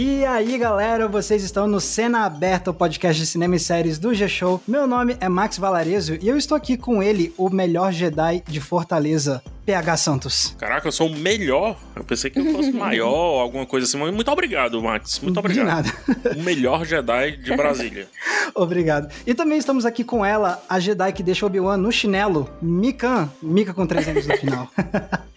E aí, galera, vocês estão no Cena Aberta, o podcast de cinema e séries do G-Show. Meu nome é Max Valarezo e eu estou aqui com ele, o melhor Jedi de Fortaleza, PH Santos. Caraca, eu sou o melhor. Eu pensei que eu fosse maior, alguma coisa assim. Muito obrigado, Max. Muito obrigado. De nada. O melhor Jedi de Brasília. obrigado. E também estamos aqui com ela, a Jedi que deixa Obi-Wan no chinelo, Mikan. Mika com três anos no final.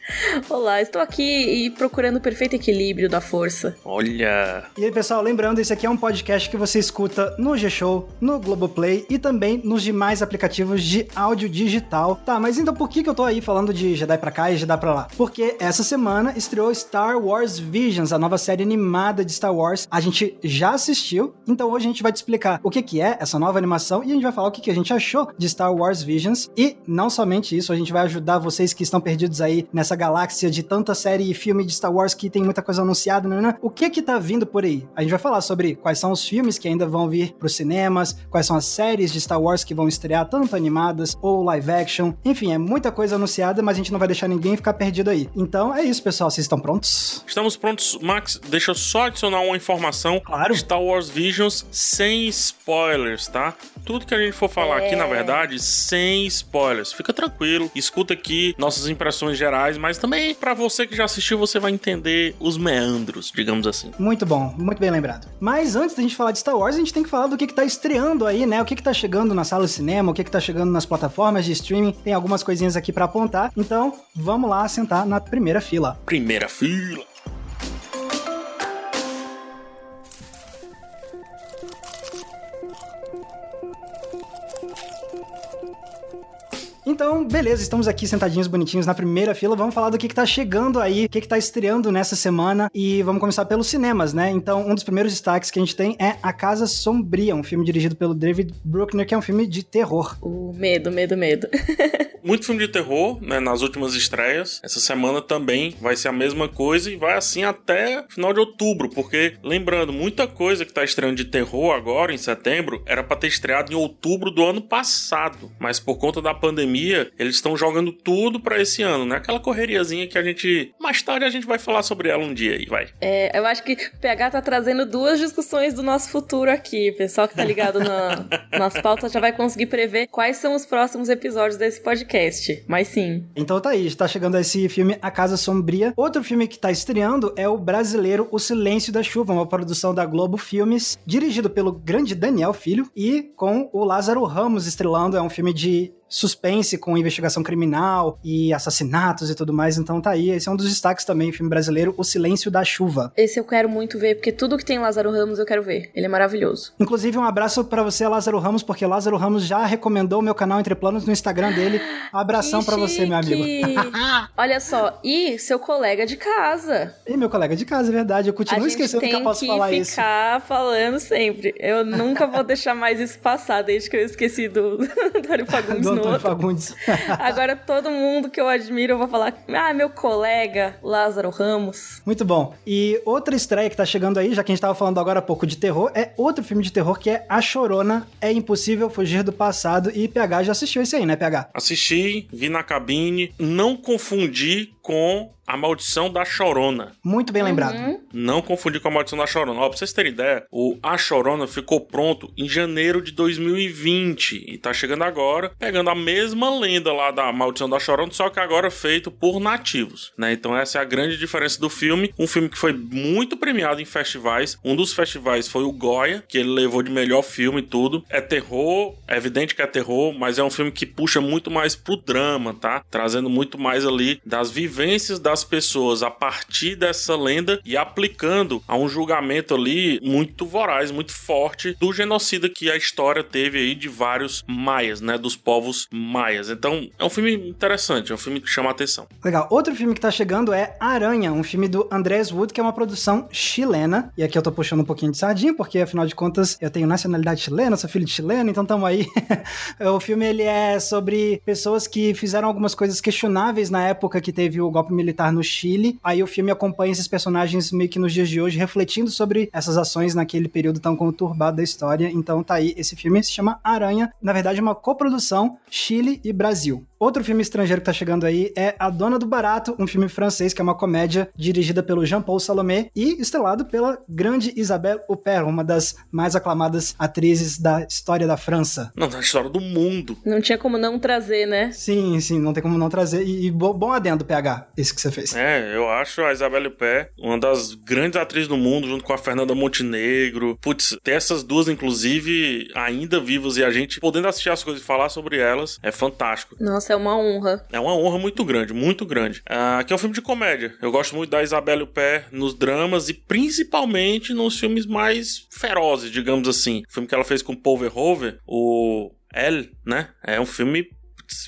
Olá, estou aqui e procurando o perfeito equilíbrio da força. Olha. E aí, pessoal, lembrando, esse aqui é um podcast que você escuta no G-Show, no Globoplay e também nos demais aplicativos de áudio digital. Tá, mas então por que, que eu tô aí falando de Jedi pra cá e Jedi pra lá? Porque essa semana estreou Star Wars Visions, a nova série animada de Star Wars. A gente já assistiu, então hoje a gente vai te explicar o que, que é essa nova animação e a gente vai falar o que, que a gente achou de Star Wars Visions. E não somente isso, a gente vai ajudar vocês que estão perdidos aí nessa galáxia de tanta série e filme de Star Wars que tem muita coisa anunciada, né, né? O que que tá vindo por aí? A gente vai falar sobre quais são os filmes que ainda vão vir pros cinemas, quais são as séries de Star Wars que vão estrear, tanto animadas ou live action. Enfim, é muita coisa anunciada, mas a gente não vai deixar ninguém ficar perdido aí. Então é isso, pessoal. Vocês estão prontos? Estamos prontos. Max, deixa eu só adicionar uma informação. Claro. Star Wars Visions sem spoilers, tá? Tudo que a gente for falar é... aqui, na verdade, sem spoilers. Fica tranquilo, escuta aqui nossas impressões gerais, mas também para você que já assistiu, você vai entender os meandros, digamos assim. Muito bom, muito bem lembrado. Mas antes da gente falar de Star Wars, a gente tem que falar do que, que tá estreando aí, né? O que, que tá chegando na sala de cinema, o que, que tá chegando nas plataformas de streaming. Tem algumas coisinhas aqui para apontar. Então, vamos lá sentar na primeira fila. Primeira fila. Então, beleza, estamos aqui sentadinhos bonitinhos na primeira fila. Vamos falar do que, que tá chegando aí, o que, que tá estreando nessa semana. E vamos começar pelos cinemas, né? Então, um dos primeiros destaques que a gente tem é A Casa Sombria, um filme dirigido pelo David Bruckner, que é um filme de terror. O medo, medo, medo. Muito filme de terror, né? Nas últimas estreias. Essa semana também vai ser a mesma coisa e vai assim até final de outubro, porque lembrando, muita coisa que tá estreando de terror agora, em setembro, era pra ter estreado em outubro do ano passado. Mas por conta da pandemia, eles estão jogando tudo para esse ano, né? Aquela correriazinha que a gente. Mais tarde a gente vai falar sobre ela um dia aí, vai. É, eu acho que o PH tá trazendo duas discussões do nosso futuro aqui. O pessoal que tá ligado na, nas pautas já vai conseguir prever quais são os próximos episódios desse podcast podcast, mas sim. Então tá aí, está chegando esse filme A Casa Sombria. Outro filme que tá estreando é o brasileiro O Silêncio da Chuva, uma produção da Globo Filmes, dirigido pelo grande Daniel Filho e com o Lázaro Ramos estrelando. É um filme de suspense com investigação criminal e assassinatos e tudo mais. Então tá aí, esse é um dos destaques também, filme brasileiro, O Silêncio da Chuva. Esse eu quero muito ver, porque tudo que tem Lázaro Ramos eu quero ver. Ele é maravilhoso. Inclusive, um abraço para você, Lázaro Ramos, porque Lázaro Ramos já recomendou o meu canal Entre Planos no Instagram dele. Abração para você, meu amigo. Olha só, e seu colega de casa. E meu colega de casa, é verdade. Eu continuo esquecendo que eu posso falar isso. tem que ficar falando sempre. Eu nunca vou deixar mais isso passar, desde que eu esqueci do Dário Fagundes Antônio Fagundes. Agora todo mundo que eu admiro, eu vou falar, ah, meu colega Lázaro Ramos. Muito bom. E outra estreia que tá chegando aí, já que a gente tava falando agora há pouco de terror, é outro filme de terror que é A Chorona. É impossível fugir do passado. E PH já assistiu esse aí, né, PH? Assisti, vi na cabine, não confundi com a Maldição da Chorona. Muito bem lembrado. Uhum. Não confundir com a Maldição da Chorona. Ó, pra vocês terem ideia, o A Chorona ficou pronto em janeiro de 2020 e tá chegando agora, pegando a mesma lenda lá da Maldição da Chorona, só que agora feito por nativos, né? Então essa é a grande diferença do filme. Um filme que foi muito premiado em festivais. Um dos festivais foi o Goya, que ele levou de melhor filme e tudo. É terror, é evidente que é terror, mas é um filme que puxa muito mais pro drama, tá? Trazendo muito mais ali das vivências das as pessoas a partir dessa lenda e aplicando a um julgamento ali muito voraz, muito forte do genocida que a história teve aí de vários maias, né, dos povos maias. Então, é um filme interessante, é um filme que chama a atenção. Legal. Outro filme que tá chegando é Aranha, um filme do Andrés Wood, que é uma produção chilena. E aqui eu tô puxando um pouquinho de sardinha, porque afinal de contas eu tenho nacionalidade chilena, sou filho de chileno, então tamo aí. o filme ele é sobre pessoas que fizeram algumas coisas questionáveis na época que teve teve o golpe militar no Chile. Aí o filme acompanha esses personagens meio que nos dias de hoje, refletindo sobre essas ações naquele período tão conturbado da história. Então tá aí, esse filme se chama Aranha. Na verdade, é uma coprodução Chile e Brasil. Outro filme estrangeiro que tá chegando aí é A Dona do Barato, um filme francês que é uma comédia dirigida pelo Jean-Paul Salomé e estrelado pela grande Isabelle Huppert, uma das mais aclamadas atrizes da história da França. Não, da história do mundo. Não tinha como não trazer, né? Sim, sim, não tem como não trazer. E, e bom, bom adendo, PH, esse que você fez. É, eu acho a Isabelle Huppert uma das grandes atrizes do mundo, junto com a Fernanda Montenegro. Putz, ter essas duas, inclusive, ainda vivas e a gente podendo assistir as coisas e falar sobre elas, é fantástico. Nossa, é uma honra. É uma honra muito grande, muito grande. Uh, aqui é um filme de comédia. Eu gosto muito da Isabelle Huppert nos dramas e principalmente nos filmes mais ferozes, digamos assim. O filme que ela fez com Paul Verhoeven, o Elle, né? É um filme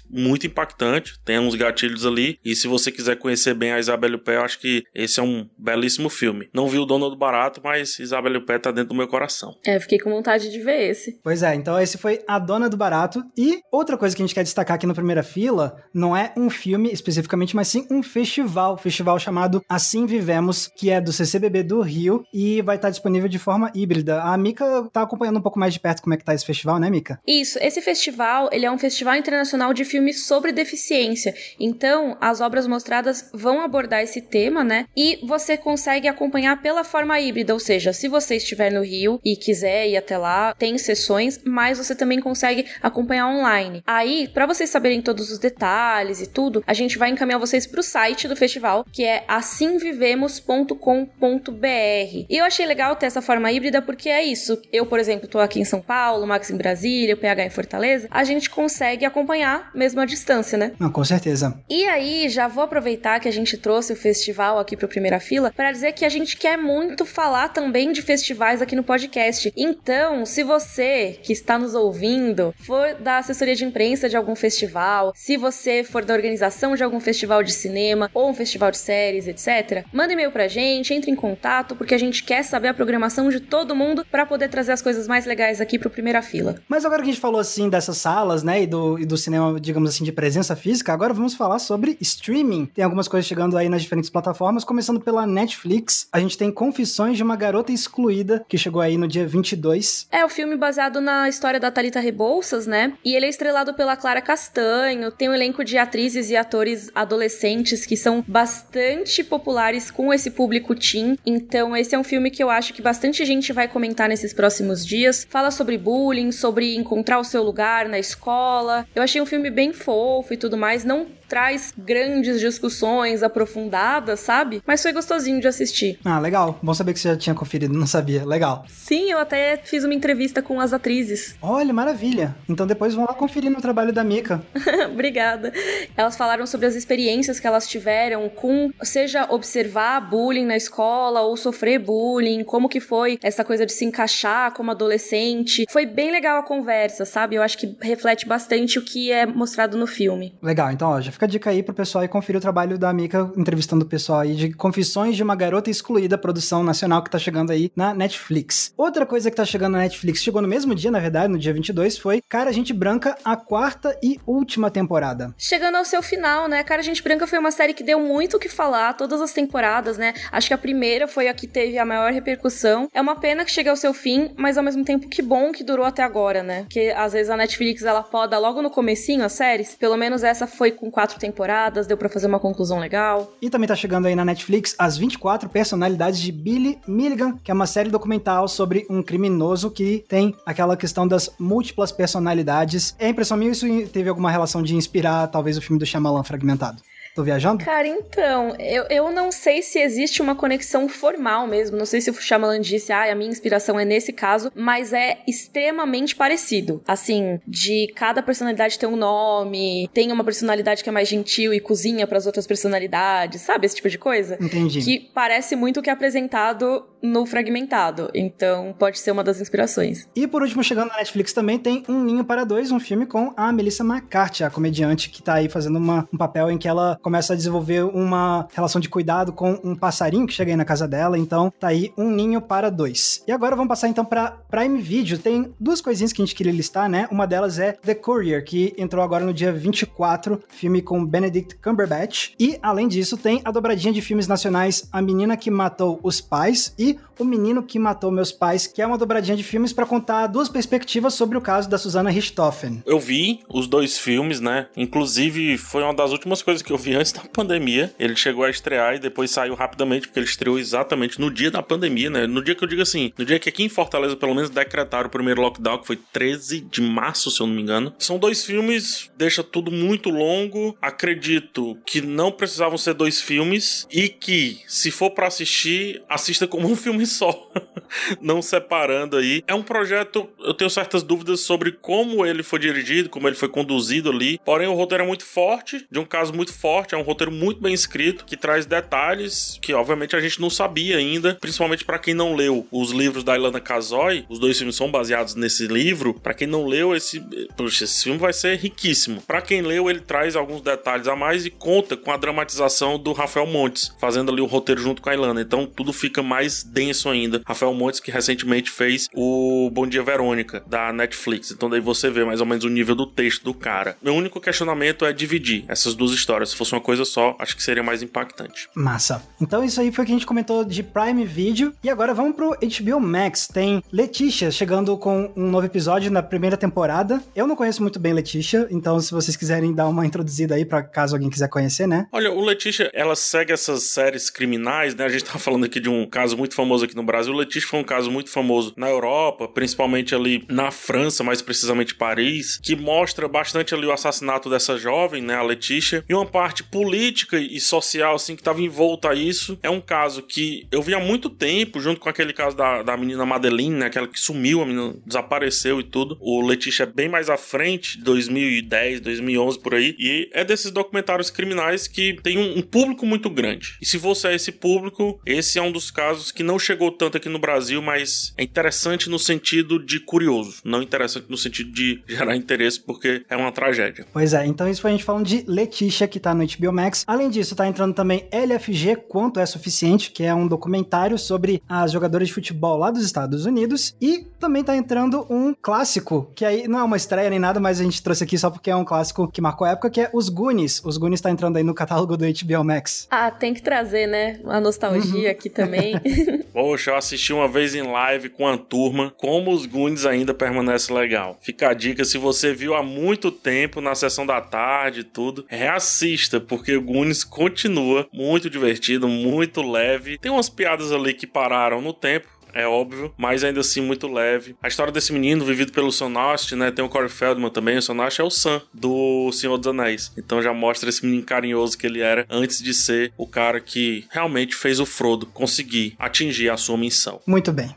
muito impactante, tem uns gatilhos ali. E se você quiser conhecer bem a Isabelle Huppert, eu acho que esse é um belíssimo filme. Não vi o Dono do Barato, mas Isabelle Huppert tá dentro do meu coração. É, fiquei com vontade de ver esse. Pois é, então esse foi A Dona do Barato. E outra coisa que a gente quer destacar aqui na primeira fila não é um filme especificamente, mas sim um festival. Festival chamado Assim Vivemos, que é do CCBB do Rio e vai estar disponível de forma híbrida. A Mika tá acompanhando um pouco mais de perto como é que tá esse festival, né, Mika? Isso, esse festival, ele é um festival internacional de filmes sobre deficiência. Então, as obras mostradas vão abordar esse tema, né? E você consegue acompanhar pela forma híbrida, ou seja, se você estiver no Rio e quiser ir até lá, tem sessões, mas você também consegue acompanhar online. Aí, para vocês saberem todos os detalhes e tudo, a gente vai encaminhar vocês para o site do festival, que é assimvivemos.com.br. E eu achei legal ter essa forma híbrida porque é isso. Eu, por exemplo, tô aqui em São Paulo, Max em Brasília, o PH em Fortaleza, a gente consegue acompanhar mesmo à distância, né? Não, com certeza. E aí, já vou aproveitar que a gente trouxe o festival aqui para primeira fila para dizer que a gente quer muito falar também de festivais aqui no podcast. Então, se você que está nos ouvindo for da assessoria de imprensa de algum festival, se você for da organização de algum festival de cinema ou um festival de séries, etc., manda e-mail pra gente, entre em contato, porque a gente quer saber a programação de todo mundo para poder trazer as coisas mais legais aqui para primeira fila. Mas agora que a gente falou assim dessas salas, né, e do, e do cinema, digamos assim, de presença física, agora vamos falar sobre streaming. Tem algumas coisas chegando aí nas diferentes plataformas, começando pela Netflix. A gente tem Confissões de uma Garota Excluída, que chegou aí no dia 22. É o filme baseado na história da Talita Rebouças, né? E ele é estrelado pela Clara Castanho, tem um elenco de atrizes e atores adolescentes que são bastante populares com esse público teen. Então, esse é um filme que eu acho que bastante gente vai comentar nesses próximos dias. Fala sobre bullying, sobre encontrar o seu lugar na escola. Eu achei um filme bem fofo e tudo mais. Não traz grandes discussões aprofundadas, sabe? Mas foi gostosinho de assistir. Ah, legal. Bom saber que você já tinha conferido, não sabia. Legal. Sim, eu até fiz uma entrevista com as atrizes. Olha, maravilha. Então depois vão lá conferir no trabalho da Mika. Obrigada. Elas falaram sobre as experiências que elas tiveram com, seja observar bullying na escola ou sofrer bullying, como que foi essa coisa de se encaixar como adolescente. Foi bem legal a conversa, sabe? Eu acho que reflete bastante o que é mostrado no filme. Legal, então ó, já fica a dica aí pro pessoal e conferir o trabalho da Mika entrevistando o pessoal aí de Confissões de uma Garota Excluída, produção nacional que tá chegando aí na Netflix. Outra coisa que tá chegando na Netflix, chegou no mesmo dia, na verdade, no dia 22, foi Cara Gente Branca, a quarta e última temporada. Chegando ao seu final, né? Cara Gente Branca foi uma série que deu muito o que falar, todas as temporadas, né? Acho que a primeira foi a que teve a maior repercussão. É uma pena que chegue ao seu fim, mas ao mesmo tempo que bom que durou até agora, né? Porque às vezes a Netflix ela poda logo no comecinho as séries. Pelo menos essa foi com quatro temporadas, deu para fazer uma conclusão legal. E também tá chegando aí na Netflix as 24 personalidades de Billy Milligan, que é uma série documental sobre um criminoso que tem aquela questão das múltiplas personalidades. É impressão minha isso teve alguma relação de inspirar talvez o filme do Shyamalan fragmentado. Tô viajando? Cara, então, eu, eu não sei se existe uma conexão formal mesmo. Não sei se o Shyamalan disse, ah, a minha inspiração é nesse caso, mas é extremamente parecido. Assim, de cada personalidade ter um nome, tem uma personalidade que é mais gentil e cozinha para as outras personalidades, sabe? Esse tipo de coisa. Entendi. Que parece muito o que é apresentado no Fragmentado. Então, pode ser uma das inspirações. E por último, chegando na Netflix também tem Um Ninho para Dois, um filme com a Melissa McCarthy, a comediante que tá aí fazendo uma, um papel em que ela começa a desenvolver uma relação de cuidado com um passarinho que chega aí na casa dela. Então, tá aí um ninho para dois. E agora vamos passar então para Prime Video. Tem duas coisinhas que a gente queria listar, né? Uma delas é The Courier, que entrou agora no dia 24, filme com Benedict Cumberbatch. E, além disso, tem a dobradinha de filmes nacionais A Menina que Matou os Pais e O Menino que Matou Meus Pais, que é uma dobradinha de filmes para contar duas perspectivas sobre o caso da Susana Richthofen. Eu vi os dois filmes, né? Inclusive, foi uma das últimas coisas que eu vi antes da pandemia. Ele chegou a estrear e depois saiu rapidamente, porque ele estreou exatamente no dia da pandemia, né? No dia que eu digo assim, no dia que aqui em Fortaleza, pelo menos, decretaram o primeiro lockdown, que foi 13 de março, se eu não me engano. São dois filmes, deixa tudo muito longo. Acredito que não precisavam ser dois filmes e que, se for para assistir, assista como um filme só. não separando aí. É um projeto, eu tenho certas dúvidas sobre como ele foi dirigido, como ele foi conduzido ali. Porém, o roteiro é muito forte, de um caso muito forte, é um roteiro muito bem escrito, que traz detalhes que, obviamente, a gente não sabia ainda, principalmente para quem não leu os livros da Ilana Kazoy. Os dois filmes são baseados nesse livro. Para quem não leu, esse, poxa, esse filme vai ser riquíssimo. Para quem leu, ele traz alguns detalhes a mais e conta com a dramatização do Rafael Montes, fazendo ali o roteiro junto com a Ilana. Então, tudo fica mais denso ainda. Rafael Montes, que recentemente fez o Bom Dia Verônica, da Netflix. Então, daí você vê mais ou menos o nível do texto do cara. Meu único questionamento é dividir essas duas histórias. Se fosse uma coisa só, acho que seria mais impactante. Massa. Então, isso aí foi o que a gente comentou de Prime Video. E agora vamos pro HBO Max. Tem Letícia chegando com um novo episódio na primeira temporada. Eu não conheço muito bem Letícia, então se vocês quiserem dar uma introduzida aí para caso alguém quiser conhecer, né? Olha, o Letícia, ela segue essas séries criminais, né? A gente tá falando aqui de um caso muito famoso aqui no Brasil. O Letícia foi um caso muito famoso na Europa, principalmente ali na França, mais precisamente Paris, que mostra bastante ali o assassinato dessa jovem, né, a Letícia, e uma parte política e social assim que estava envolta a isso. É um caso que eu vi há muito tempo, junto com aquele caso da, da menina Madeline, né, aquela que sumiu, a menina desapareceu e tudo. O Letícia é bem mais à frente, 2010, 2011 por aí, e é desses documentários criminais que tem um, um público muito grande. E se você é esse público, esse é um dos casos que não chegou tanto aqui no Brasil, mas é interessante no sentido de curioso, não interessante no sentido de gerar interesse, porque é uma tragédia. Pois é, então isso foi a gente falando de Letícia, que tá no HBO Max. Além disso, tá entrando também LFG Quanto é Suficiente, que é um documentário sobre as jogadoras de futebol lá dos Estados Unidos. E também tá entrando um clássico, que aí não é uma estreia nem nada, mas a gente trouxe aqui só porque é um clássico que marcou a época, que é Os Goonies. Os Goonies tá entrando aí no catálogo do HBO Max. Ah, tem que trazer, né? A nostalgia uhum. aqui também. Poxa, eu assisti uma vez em live com a turma como os Goonies ainda permanece legal. Fica a dica, se você viu há muito tempo na sessão da tarde e tudo, reassista, porque o Goonies continua muito divertido, muito leve. Tem umas piadas ali que pararam no tempo, é óbvio, mas ainda assim muito leve. A história desse menino, vivido pelo Sonost, né? Tem o Corey Feldman também. O Sonost é o Sam do Senhor dos Anéis. Então já mostra esse menino carinhoso que ele era antes de ser o cara que realmente fez o Frodo conseguir atingir a sua missão. Muito bem.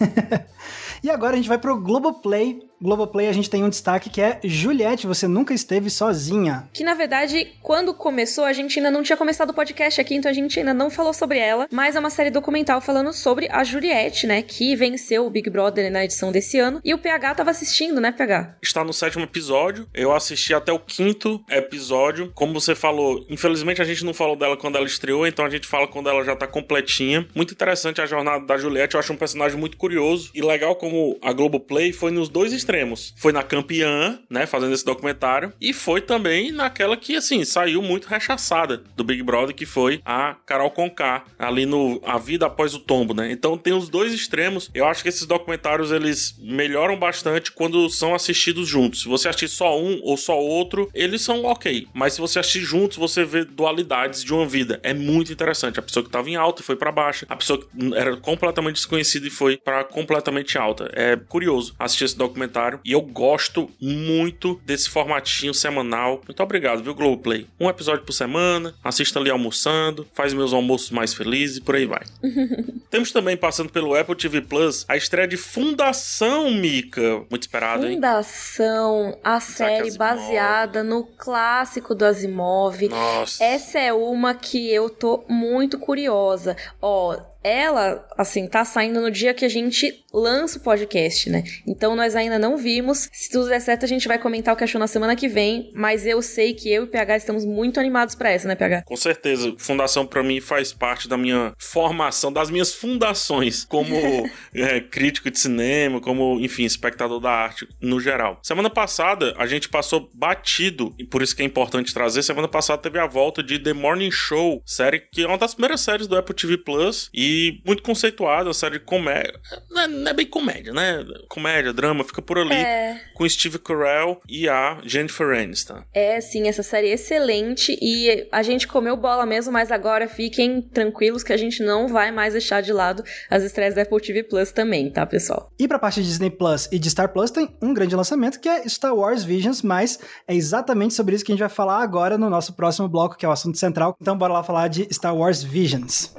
e agora a gente vai pro Globoplay Globoplay a gente tem um destaque que é Juliette, você nunca esteve sozinha. Que na verdade, quando começou, a gente ainda não tinha começado o podcast aqui, então a gente ainda não falou sobre ela, mas é uma série documental falando sobre a Juliette, né, que venceu o Big Brother na edição desse ano, e o PH tava assistindo, né, PH? Está no sétimo episódio, eu assisti até o quinto episódio, como você falou, infelizmente a gente não falou dela quando ela estreou, então a gente fala quando ela já tá completinha. Muito interessante a jornada da Juliette, eu acho um personagem muito curioso e legal como a Globoplay foi nos dois extremos extremos. Foi na campeã, né, fazendo esse documentário, e foi também naquela que, assim, saiu muito rechaçada do Big Brother, que foi a Carol Conká, ali no A Vida Após o Tombo, né? Então tem os dois extremos. Eu acho que esses documentários, eles melhoram bastante quando são assistidos juntos. Se você assistir só um ou só outro, eles são ok. Mas se você assistir juntos, você vê dualidades de uma vida. É muito interessante. A pessoa que estava em alta foi para baixa. A pessoa que era completamente desconhecida e foi para completamente alta. É curioso assistir esse documentário documentário e eu gosto muito desse formatinho semanal. Muito obrigado, viu, Globoplay? Um episódio por semana, assista ali almoçando, faz meus almoços mais felizes e por aí vai. Temos também, passando pelo Apple TV Plus, a estreia de Fundação, Mika. Muito esperado, hein? Fundação, a série baseada no clássico do Asimov. Nossa. Essa é uma que eu tô muito curiosa. Ó, ela, assim, tá saindo no dia que a gente lança o podcast, né? Então nós ainda não vimos. Se tudo der certo, a gente vai comentar o que achou na semana que vem. Mas eu sei que eu e o PH estamos muito animados para essa, né, PH? Com certeza. Fundação para mim faz parte da minha formação, das minhas fundações como é, crítico de cinema, como, enfim, espectador da arte no geral. Semana passada a gente passou batido, e por isso que é importante trazer. Semana passada teve a volta de The Morning Show, série que é uma das primeiras séries do Apple TV Plus e muito conceituada, uma série de comédia. Não é, não é bem comédia, né? Comédia, drama, fica por ali. É. Com Steve Carell e a Jennifer Aniston. É, sim, essa série é excelente e a gente comeu bola mesmo, mas agora fiquem tranquilos que a gente não vai mais deixar de lado as estreias da Apple TV Plus também, tá, pessoal? E pra parte de Disney Plus e de Star Plus tem um grande lançamento que é Star Wars Visions, mas é exatamente sobre isso que a gente vai falar agora no nosso próximo bloco, que é o assunto central. Então bora lá falar de Star Wars Visions.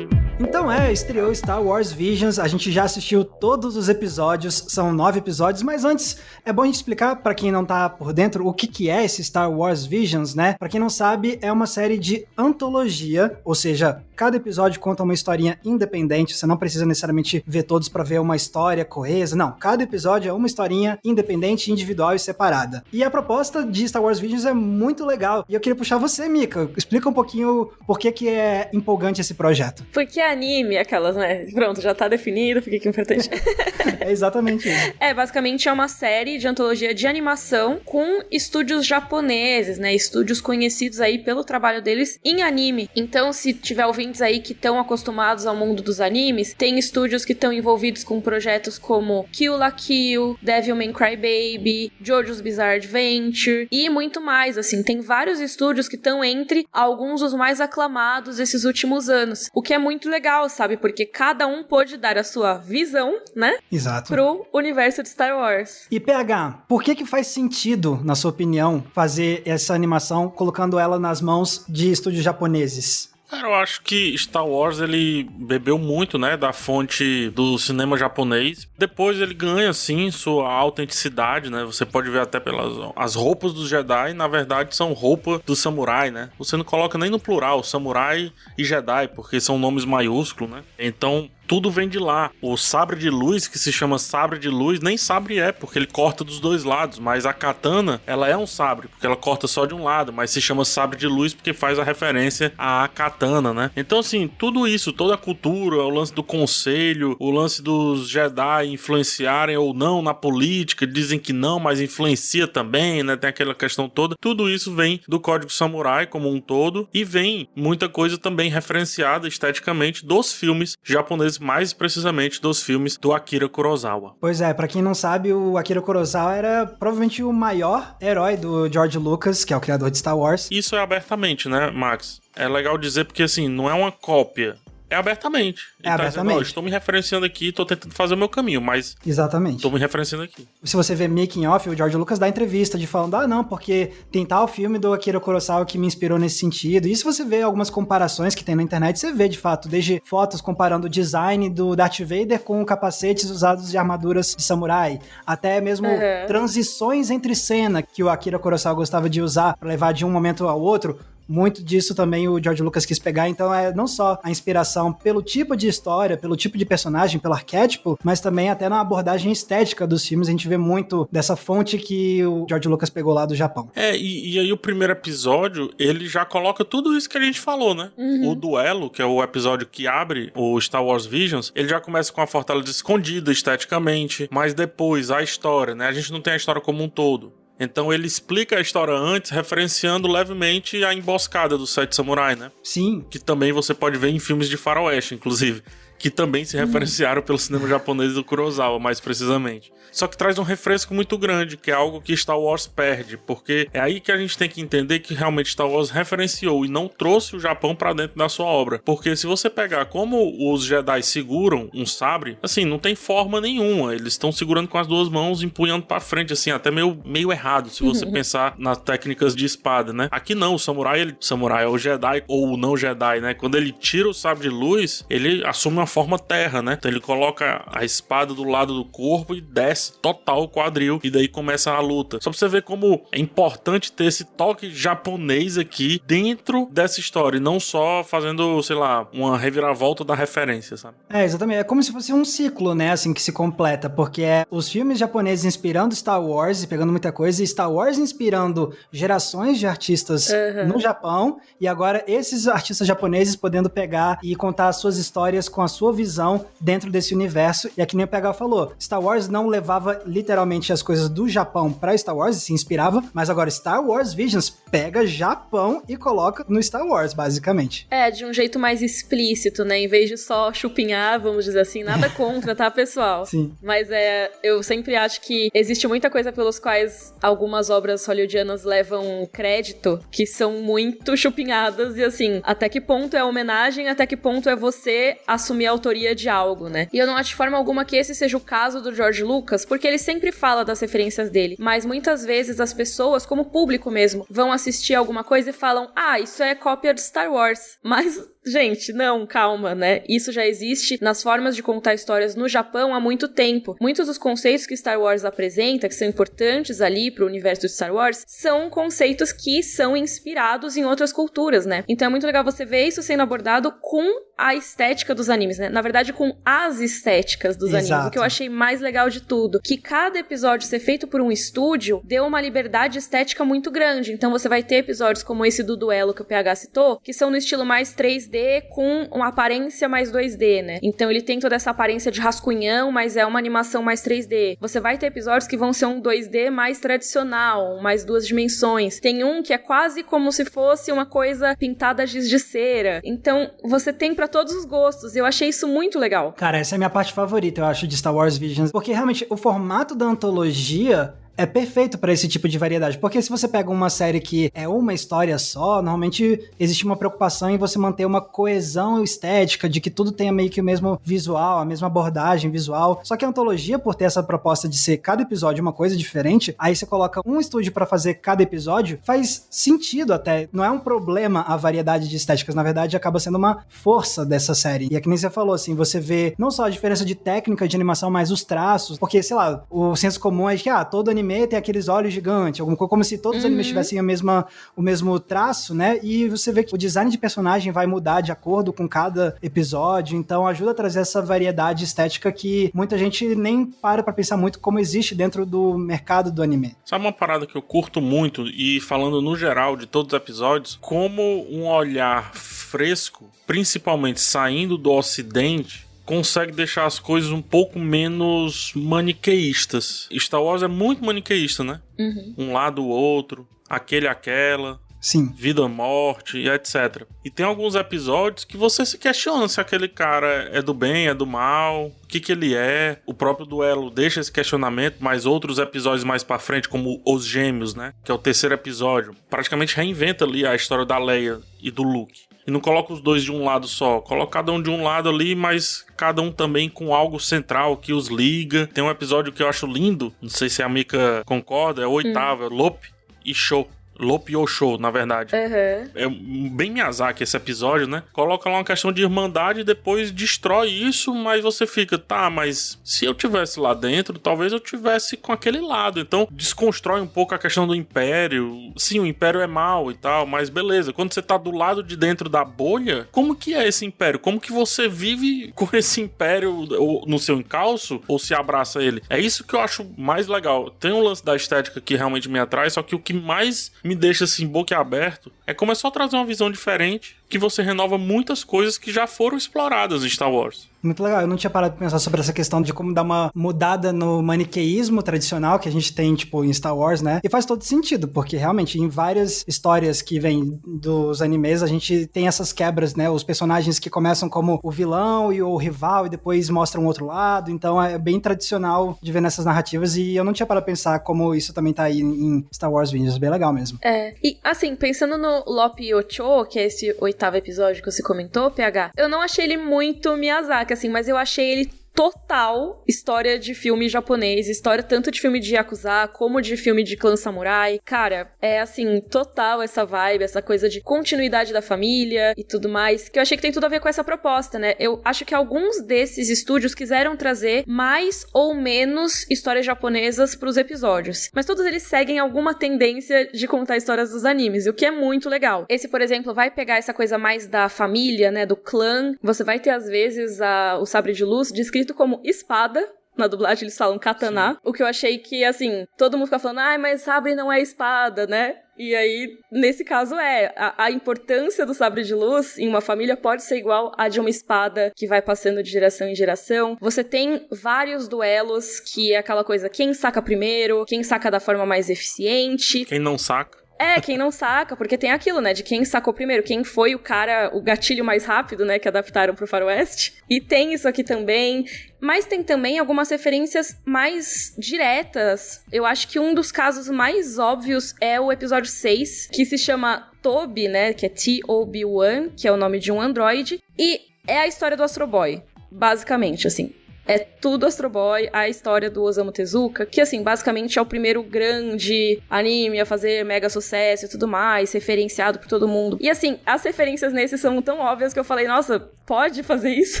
Então é, estreou Star Wars Visions, a gente já assistiu todos os episódios, são nove episódios, mas antes é bom a gente explicar para quem não tá por dentro o que, que é esse Star Wars Visions, né? Para quem não sabe, é uma série de antologia, ou seja, cada episódio conta uma historinha independente, você não precisa necessariamente ver todos para ver uma história coesa, não, cada episódio é uma historinha independente, individual e separada. E a proposta de Star Wars Visions é muito legal, e eu queria puxar você, Mika, explica um pouquinho por que que é empolgante esse projeto. Porque anime, aquelas, né? Pronto, já tá definido, fica aqui importante. é exatamente isso. É, basicamente é uma série de antologia de animação com estúdios japoneses, né? Estúdios conhecidos aí pelo trabalho deles em anime. Então, se tiver ouvintes aí que estão acostumados ao mundo dos animes, tem estúdios que estão envolvidos com projetos como Kill la Kill, Devilman Crybaby, JoJo's Bizarre Adventure e muito mais, assim. Tem vários estúdios que estão entre alguns dos mais aclamados esses últimos anos. O que é muito legal sabe? Porque cada um pôde dar a sua visão, né? Exato. Pro universo de Star Wars. E PH, por que que faz sentido, na sua opinião, fazer essa animação colocando ela nas mãos de estúdios japoneses? Cara, eu acho que Star Wars ele bebeu muito, né, da fonte do cinema japonês. Depois ele ganha, sim, sua autenticidade, né? Você pode ver até pelas as roupas dos Jedi, na verdade, são roupa do samurai, né? Você não coloca nem no plural, samurai e Jedi, porque são nomes maiúsculos, né? Então, tudo vem de lá. O sabre de luz, que se chama sabre de luz, nem sabre é, porque ele corta dos dois lados, mas a katana, ela é um sabre, porque ela corta só de um lado, mas se chama sabre de luz porque faz a referência à katana, né? Então, assim, tudo isso, toda a cultura, o lance do conselho, o lance dos Jedi influenciarem ou não na política, dizem que não, mas influencia também, né? Tem aquela questão toda. Tudo isso vem do Código Samurai como um todo e vem muita coisa também referenciada esteticamente dos filmes japoneses mais precisamente dos filmes do Akira Kurosawa. Pois é, para quem não sabe, o Akira Kurosawa era provavelmente o maior herói do George Lucas, que é o criador de Star Wars. Isso é abertamente, né, Max? É legal dizer porque assim, não é uma cópia, é abertamente. É tá abertamente. Dizendo, estou me referenciando aqui, estou tentando fazer o meu caminho, mas. Exatamente. Estou me referenciando aqui. Se você vê Making Off, o George Lucas dá entrevista de falando, ah, não, porque tem tal filme do Akira Kurosawa que me inspirou nesse sentido. E se você vê algumas comparações que tem na internet, você vê de fato, desde fotos comparando o design do Darth Vader com capacetes usados de armaduras de samurai, até mesmo uhum. transições entre cena que o Akira Kurosawa gostava de usar para levar de um momento ao outro muito disso também o George Lucas quis pegar, então é não só a inspiração pelo tipo de história, pelo tipo de personagem, pelo arquétipo, mas também até na abordagem estética dos filmes, a gente vê muito dessa fonte que o George Lucas pegou lá do Japão. É, e, e aí o primeiro episódio, ele já coloca tudo isso que a gente falou, né? Uhum. O duelo, que é o episódio que abre o Star Wars Visions, ele já começa com a fortaleza escondida esteticamente, mas depois a história, né? A gente não tem a história como um todo. Então ele explica a história antes, referenciando levemente a emboscada do Sete Samurai, né? Sim. Que também você pode ver em filmes de faroeste, inclusive que também se referenciaram pelo cinema japonês do Kurosawa, mais precisamente. Só que traz um refresco muito grande, que é algo que Star Wars perde, porque é aí que a gente tem que entender que realmente Star Wars referenciou e não trouxe o Japão para dentro da sua obra. Porque se você pegar como os Jedi seguram um sabre, assim, não tem forma nenhuma. Eles estão segurando com as duas mãos, empunhando para frente, assim, até meio, meio errado, se você pensar nas técnicas de espada, né? Aqui não, o samurai, ele, o samurai é o Jedi ou o não Jedi, né? Quando ele tira o sabre de luz, ele assume uma forma terra, né? Então ele coloca a espada do lado do corpo e desce total o quadril. E daí começa a luta. Só pra você ver como é importante ter esse toque japonês aqui dentro dessa história. E não só fazendo, sei lá, uma reviravolta da referência, sabe? É, exatamente. É como se fosse um ciclo, né? Assim, que se completa. Porque é os filmes japoneses inspirando Star Wars e pegando muita coisa. E Star Wars inspirando gerações de artistas uhum. no Japão. E agora esses artistas japoneses podendo pegar e contar as suas histórias com a sua visão dentro desse universo. E aqui nem o PH falou, Star Wars não levava literalmente as coisas do Japão para Star Wars e se inspirava, mas agora Star Wars Visions pega Japão e coloca no Star Wars, basicamente. É, de um jeito mais explícito, né? Em vez de só chupinhar, vamos dizer assim, nada contra, tá, pessoal? Sim. Mas é, eu sempre acho que existe muita coisa pelos quais algumas obras hollywoodianas levam crédito que são muito chupinhadas e assim, até que ponto é homenagem, até que ponto é você assumir autoria de algo, né? E eu não acho de forma alguma que esse seja o caso do George Lucas, porque ele sempre fala das referências dele, mas muitas vezes as pessoas, como público mesmo, vão assistir alguma coisa e falam: "Ah, isso é cópia de Star Wars". Mas Gente, não, calma, né? Isso já existe nas formas de contar histórias no Japão há muito tempo. Muitos dos conceitos que Star Wars apresenta, que são importantes ali para o universo de Star Wars, são conceitos que são inspirados em outras culturas, né? Então é muito legal você ver isso sendo abordado com a estética dos animes, né? Na verdade, com as estéticas dos Exato. animes. O que eu achei mais legal de tudo, que cada episódio ser feito por um estúdio deu uma liberdade estética muito grande. Então você vai ter episódios como esse do duelo que o PH citou, que são no estilo mais 3D com uma aparência mais 2D, né? Então ele tem toda essa aparência de rascunhão, mas é uma animação mais 3D. Você vai ter episódios que vão ser um 2D mais tradicional, mais duas dimensões. Tem um que é quase como se fosse uma coisa pintada giz de cera. Então você tem para todos os gostos. Eu achei isso muito legal. Cara, essa é a minha parte favorita, eu acho, de Star Wars Visions. Porque realmente o formato da antologia é perfeito para esse tipo de variedade. Porque se você pega uma série que é uma história só, normalmente existe uma preocupação em você manter uma coesão estética, de que tudo tenha meio que o mesmo visual, a mesma abordagem visual. Só que a antologia, por ter essa proposta de ser cada episódio uma coisa diferente, aí você coloca um estúdio para fazer cada episódio, faz sentido até. Não é um problema a variedade de estéticas, na verdade acaba sendo uma força dessa série. E é que nem você falou, assim, você vê não só a diferença de técnica de animação, mas os traços, porque, sei lá, o senso comum é que, ah, todo anime anime tem aqueles olhos gigantes, alguma coisa, como se todos os animes uhum. tivessem a mesma, o mesmo traço, né? E você vê que o design de personagem vai mudar de acordo com cada episódio, então ajuda a trazer essa variedade estética que muita gente nem para pra pensar muito como existe dentro do mercado do anime. Sabe uma parada que eu curto muito, e falando no geral de todos os episódios, como um olhar fresco, principalmente saindo do ocidente, consegue deixar as coisas um pouco menos maniqueístas. Star Wars é muito maniqueísta, né? Uhum. Um lado, o outro, aquele, aquela. Sim. Vida, morte e etc. E tem alguns episódios que você se questiona se aquele cara é do bem, é do mal, o que que ele é. O próprio duelo deixa esse questionamento, mas outros episódios mais para frente, como Os Gêmeos, né? Que é o terceiro episódio, praticamente reinventa ali a história da Leia e do Luke. E não coloca os dois de um lado só. Coloca cada um de um lado ali, mas cada um também com algo central que os liga. Tem um episódio que eu acho lindo, não sei se a Mika concorda, é o oitavo, hum. é Lope e Show. Lope Show, na verdade. Uhum. É bem Miyazaki esse episódio, né? Coloca lá uma questão de irmandade e depois destrói isso, mas você fica, tá, mas se eu tivesse lá dentro, talvez eu tivesse com aquele lado. Então, desconstrói um pouco a questão do império. Sim, o império é mal e tal, mas beleza. Quando você tá do lado de dentro da bolha, como que é esse império? Como que você vive com esse império no seu encalço ou se abraça ele? É isso que eu acho mais legal. Tem um lance da estética que realmente me atrai, só que o que mais me deixa assim boquiaberto é como é só trazer uma visão diferente que você renova muitas coisas que já foram exploradas em Star Wars. Muito legal. Eu não tinha parado de pensar sobre essa questão de como dar uma mudada no maniqueísmo tradicional que a gente tem, tipo, em Star Wars, né? E faz todo sentido, porque realmente em várias histórias que vêm dos animes, a gente tem essas quebras, né? Os personagens que começam como o vilão e o rival e depois mostram o outro lado. Então é bem tradicional de ver nessas narrativas e eu não tinha parado de pensar como isso também tá aí em Star Wars Vinges. Bem legal mesmo. É. E assim, pensando no Lopi Ocho, que é esse oitavo episódio que você comentou, PH, eu não achei ele muito Miyazaki, assim, mas eu achei ele total história de filme japonês, história tanto de filme de Yakuza como de filme de clã samurai. Cara, é assim, total essa vibe, essa coisa de continuidade da família e tudo mais, que eu achei que tem tudo a ver com essa proposta, né? Eu acho que alguns desses estúdios quiseram trazer mais ou menos histórias japonesas para os episódios, mas todos eles seguem alguma tendência de contar histórias dos animes, o que é muito legal. Esse, por exemplo, vai pegar essa coisa mais da família, né, do clã. Você vai ter às vezes a, o sabre de luz descrito como espada, na dublagem eles falam katana. Sim. O que eu achei que, assim, todo mundo fica falando, ai, mas sabre não é espada, né? E aí, nesse caso, é. A, a, importância do sabre de luz em uma família pode ser igual a de uma espada que vai passando de geração em geração. Você tem vários duelos que é aquela coisa: quem saca primeiro, quem saca da forma mais eficiente. Quem não saca. É, quem não saca, porque tem aquilo, né, de quem sacou primeiro, quem foi o cara, o gatilho mais rápido, né, que adaptaram pro faroeste. E tem isso aqui também. Mas tem também algumas referências mais diretas. Eu acho que um dos casos mais óbvios é o episódio 6, que se chama Toby, né, que é T-O-B-1, que é o nome de um androide, e é a história do Astro Boy, basicamente, assim. É tudo Astro Boy, a história do Osamu Tezuka, que assim, basicamente é o primeiro grande anime a fazer mega sucesso e tudo mais, referenciado por todo mundo. E assim, as referências nesse são tão óbvias que eu falei, nossa, pode fazer isso?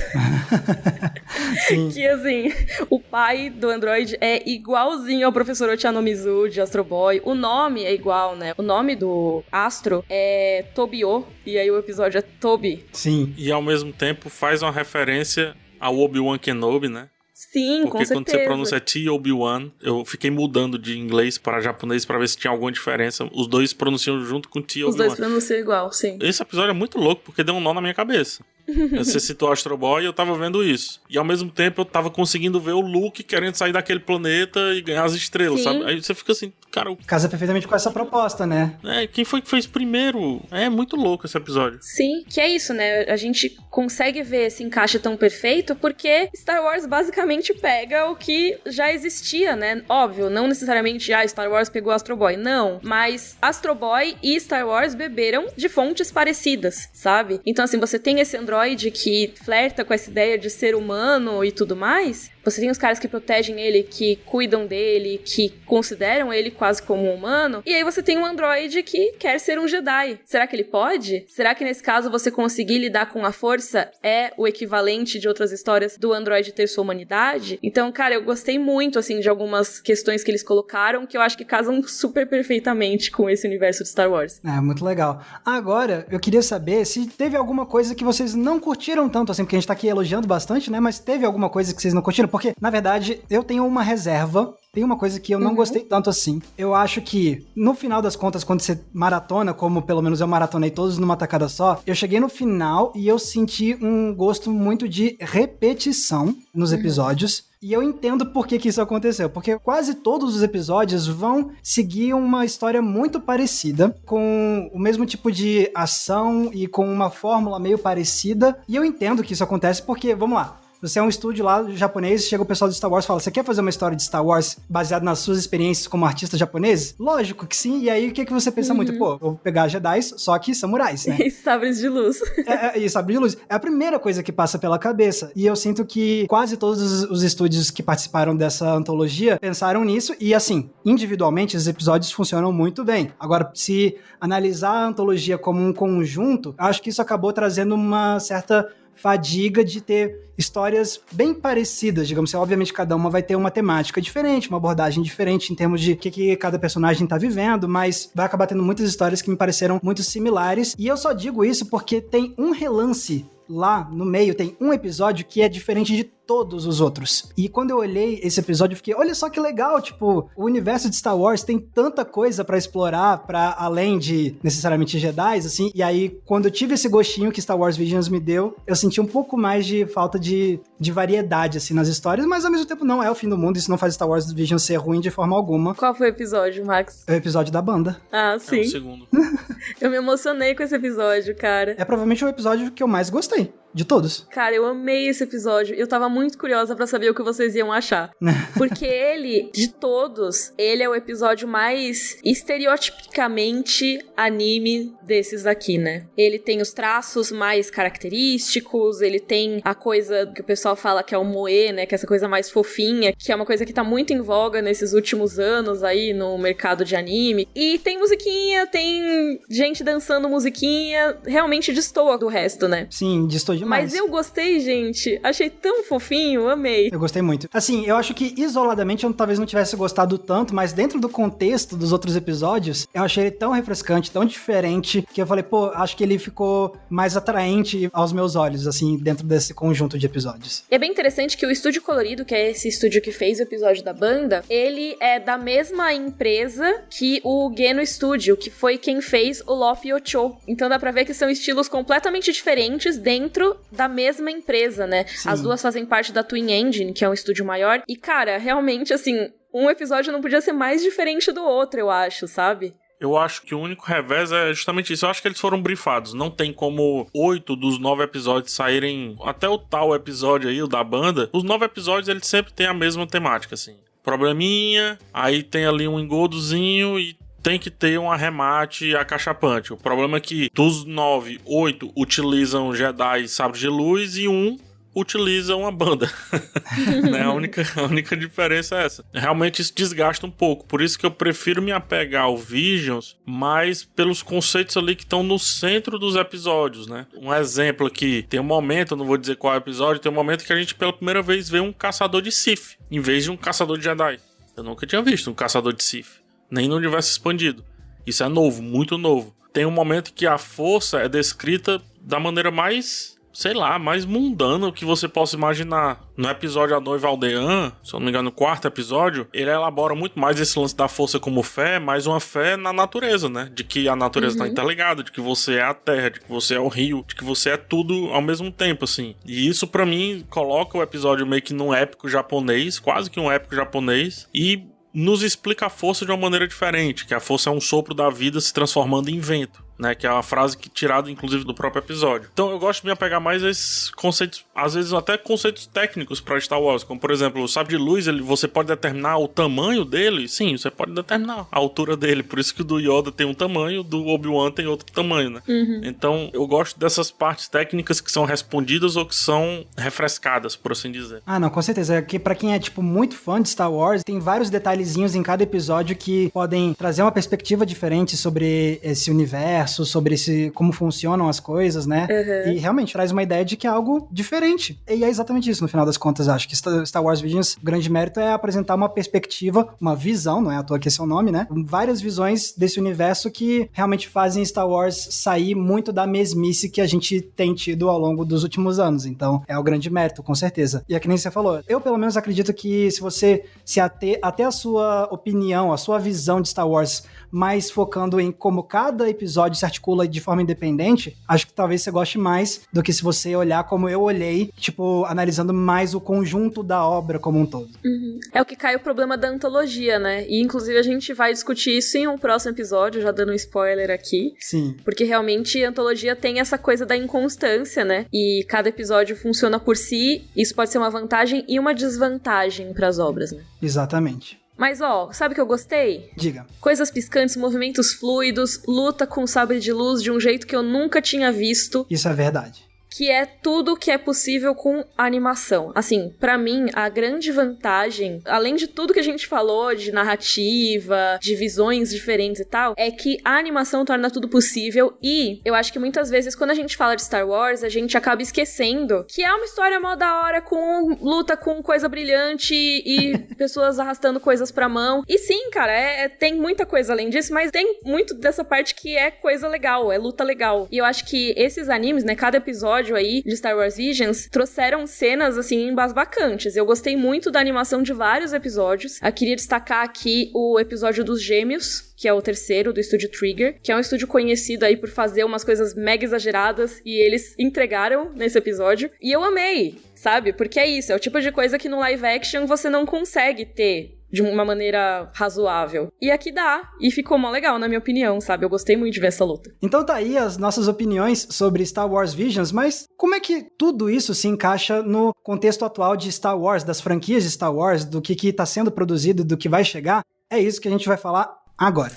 que assim, o pai do Android é igualzinho ao professor Ochanomizu de Astro Boy. O nome é igual, né? O nome do Astro é Tobio, e aí o episódio é Tobi. Sim. E ao mesmo tempo faz uma referência ao Obi-Wan Kenobi, né? Sim, Porque com quando você pronuncia T Obi-Wan, eu fiquei mudando de inglês para japonês para ver se tinha alguma diferença. Os dois pronunciam junto com T Obi-Wan. Os dois pronunciam igual, sim. Esse episódio é muito louco porque deu um nó na minha cabeça. Você citou Astro Boy e eu tava vendo isso. E ao mesmo tempo eu tava conseguindo ver o Luke querendo sair daquele planeta e ganhar as estrelas, Sim. sabe? Aí você fica assim, cara. Casa perfeitamente com essa proposta, né? É, quem foi que fez primeiro? É muito louco esse episódio. Sim, que é isso, né? A gente consegue ver esse encaixe tão perfeito porque Star Wars basicamente pega o que já existia, né? Óbvio, não necessariamente, ah, Star Wars pegou Astro Boy. Não. Mas Astro Boy e Star Wars beberam de fontes parecidas, sabe? Então, assim, você tem esse Android que flerta com essa ideia de ser humano e tudo mais, você tem os caras que protegem ele, que cuidam dele, que consideram ele quase como um humano. E aí você tem um androide que quer ser um Jedi. Será que ele pode? Será que nesse caso você conseguir lidar com a força é o equivalente de outras histórias do androide ter sua humanidade? Então, cara, eu gostei muito, assim, de algumas questões que eles colocaram que eu acho que casam super perfeitamente com esse universo de Star Wars. É, muito legal. Agora, eu queria saber se teve alguma coisa que vocês não curtiram tanto, assim, porque a gente tá aqui elogiando bastante, né? Mas teve alguma coisa que vocês não curtiram? Porque, na verdade, eu tenho uma reserva tem uma coisa que eu não uhum. gostei tanto assim. Eu acho que, no final das contas, quando você maratona, como pelo menos eu maratonei todos numa tacada só, eu cheguei no final e eu senti um gosto muito de repetição nos uhum. episódios. E eu entendo por que, que isso aconteceu, porque quase todos os episódios vão seguir uma história muito parecida, com o mesmo tipo de ação e com uma fórmula meio parecida. E eu entendo que isso acontece porque, vamos lá, você é um estúdio lá japonês, chega o pessoal de Star Wars e fala: Você quer fazer uma história de Star Wars baseada nas suas experiências como artista japonês? Lógico que sim. E aí o que, que você pensa uhum. muito? Pô, vou pegar Jedi, só que samurais, né? E sabres de luz. É, é, e sabres de luz. É a primeira coisa que passa pela cabeça. E eu sinto que quase todos os, os estúdios que participaram dessa antologia pensaram nisso. E assim, individualmente, os episódios funcionam muito bem. Agora, se analisar a antologia como um conjunto, acho que isso acabou trazendo uma certa fadiga de ter histórias bem parecidas, digamos assim. Obviamente, cada uma vai ter uma temática diferente, uma abordagem diferente em termos de o que, que cada personagem tá vivendo, mas vai acabar tendo muitas histórias que me pareceram muito similares. E eu só digo isso porque tem um relance lá no meio, tem um episódio que é diferente de todos os outros. E quando eu olhei esse episódio, eu fiquei, olha só que legal, tipo, o universo de Star Wars tem tanta coisa para explorar para além de necessariamente Jedi, assim. E aí, quando eu tive esse gostinho que Star Wars Visions me deu, eu senti um pouco mais de falta de, de variedade, assim, nas histórias, mas ao mesmo tempo não é o fim do mundo, isso não faz Star Wars Visions ser ruim de forma alguma. Qual foi o episódio, Max? É o episódio da banda. Ah, sim. É o segundo. eu me emocionei com esse episódio, cara. É provavelmente o episódio que eu mais gostei. really? De todos. Cara, eu amei esse episódio. Eu tava muito curiosa para saber o que vocês iam achar. Porque ele, de todos, ele é o episódio mais estereotipicamente anime desses aqui, né? Ele tem os traços mais característicos, ele tem a coisa que o pessoal fala que é o moe, né? Que é essa coisa mais fofinha, que é uma coisa que tá muito em voga nesses últimos anos aí no mercado de anime. E tem musiquinha, tem gente dançando musiquinha, realmente destoa do resto, né? Sim, destoa demais. Mas eu gostei, gente. Achei tão fofinho, amei. Eu gostei muito. Assim, eu acho que isoladamente eu talvez não tivesse gostado tanto, mas dentro do contexto dos outros episódios, eu achei ele tão refrescante, tão diferente, que eu falei, pô, acho que ele ficou mais atraente aos meus olhos, assim, dentro desse conjunto de episódios. E é bem interessante que o Estúdio Colorido, que é esse estúdio que fez o episódio da banda, ele é da mesma empresa que o Geno Studio, que foi quem fez o Lop Ocho. Então dá pra ver que são estilos completamente diferentes dentro da mesma empresa, né? Sim. As duas fazem parte da Twin Engine, que é um estúdio maior. E, cara, realmente, assim, um episódio não podia ser mais diferente do outro, eu acho, sabe? Eu acho que o único revés é justamente isso. Eu acho que eles foram brifados. Não tem como oito dos nove episódios saírem. Até o tal episódio aí, o da banda. Os nove episódios, eles sempre têm a mesma temática, assim. Probleminha, aí tem ali um engodozinho e tem que ter um arremate acachapante. O problema é que dos nove, oito utilizam Jedi sabre de luz e um utiliza uma banda. né? a, única, a única diferença é essa. Realmente isso desgasta um pouco. Por isso que eu prefiro me apegar ao Visions mais pelos conceitos ali que estão no centro dos episódios, né? Um exemplo aqui, tem um momento, não vou dizer qual episódio, tem um momento que a gente pela primeira vez vê um caçador de Sith, em vez de um caçador de Jedi. Eu nunca tinha visto um caçador de Sith nem no universo expandido. Isso é novo, muito novo. Tem um momento que a força é descrita da maneira mais, sei lá, mais mundana que você possa imaginar. No episódio A Noiva Aldeã, se eu não me engano, no quarto episódio, ele elabora muito mais esse lance da força como fé, mas uma fé na natureza, né? De que a natureza está uhum. interligada, de que você é a terra, de que você é o rio, de que você é tudo ao mesmo tempo, assim. E isso, para mim, coloca o episódio meio que num épico japonês, quase que um épico japonês, e nos explica a força de uma maneira diferente, que a força é um sopro da vida se transformando em vento né? Que é uma frase que tirada, inclusive, do próprio episódio. Então eu gosto de me apegar mais a esses conceitos, às vezes até conceitos técnicos para Star Wars, como por exemplo, o sabre de luz, ele, você pode determinar o tamanho dele? Sim, você pode determinar a altura dele. Por isso que o do Yoda tem um tamanho, do Obi-Wan tem outro tamanho, né? Uhum. Então eu gosto dessas partes técnicas que são respondidas ou que são refrescadas, por assim dizer. Ah, não, com certeza. É que para quem é, tipo, muito fã de Star Wars, tem vários detalhezinhos em cada episódio que podem trazer uma perspectiva diferente sobre esse universo universo, sobre esse, como funcionam as coisas, né? Uhum. E realmente traz uma ideia de que é algo diferente. E é exatamente isso, no final das contas, acho que Star Wars Visions, o grande mérito é apresentar uma perspectiva, uma visão, não é à toa que esse é o nome, né? Várias visões desse universo que realmente fazem Star Wars sair muito da mesmice que a gente tem tido ao longo dos últimos anos. Então, é o grande mérito, com certeza. E é que nem você falou, eu pelo menos acredito que se você se ater até a sua opinião, a sua visão de Star Wars mais focando em como cada episódio se articula de forma independente, acho que talvez você goste mais do que se você olhar como eu olhei, tipo, analisando mais o conjunto da obra como um todo. Uhum. É o que cai o problema da antologia, né? E inclusive a gente vai discutir isso em um próximo episódio, já dando um spoiler aqui. Sim. Porque realmente a antologia tem essa coisa da inconstância, né? E cada episódio funciona por si, isso pode ser uma vantagem e uma desvantagem para as obras, né? Exatamente. Mas ó, sabe o que eu gostei? Diga. Coisas piscantes, movimentos fluidos, luta com sabre de luz de um jeito que eu nunca tinha visto. Isso é verdade que é tudo que é possível com animação. Assim, para mim, a grande vantagem, além de tudo que a gente falou de narrativa, de visões diferentes e tal, é que a animação torna tudo possível e eu acho que muitas vezes quando a gente fala de Star Wars, a gente acaba esquecendo que é uma história mó da hora com luta com coisa brilhante e pessoas arrastando coisas pra mão. E sim, cara, é, é, tem muita coisa além disso, mas tem muito dessa parte que é coisa legal, é luta legal. E eu acho que esses animes, né, cada episódio episódio aí de Star Wars Visions trouxeram cenas, assim, embasbacantes. Eu gostei muito da animação de vários episódios. Eu queria destacar aqui o episódio dos Gêmeos, que é o terceiro do estúdio Trigger, que é um estúdio conhecido aí por fazer umas coisas mega exageradas e eles entregaram nesse episódio. E eu amei, sabe? Porque é isso, é o tipo de coisa que no live action você não consegue ter de uma maneira razoável. E aqui dá, e ficou mó legal, na minha opinião, sabe? Eu gostei muito de ver essa luta. Então tá aí as nossas opiniões sobre Star Wars Visions, mas como é que tudo isso se encaixa no contexto atual de Star Wars, das franquias de Star Wars, do que está sendo produzido, do que vai chegar? É isso que a gente vai falar agora.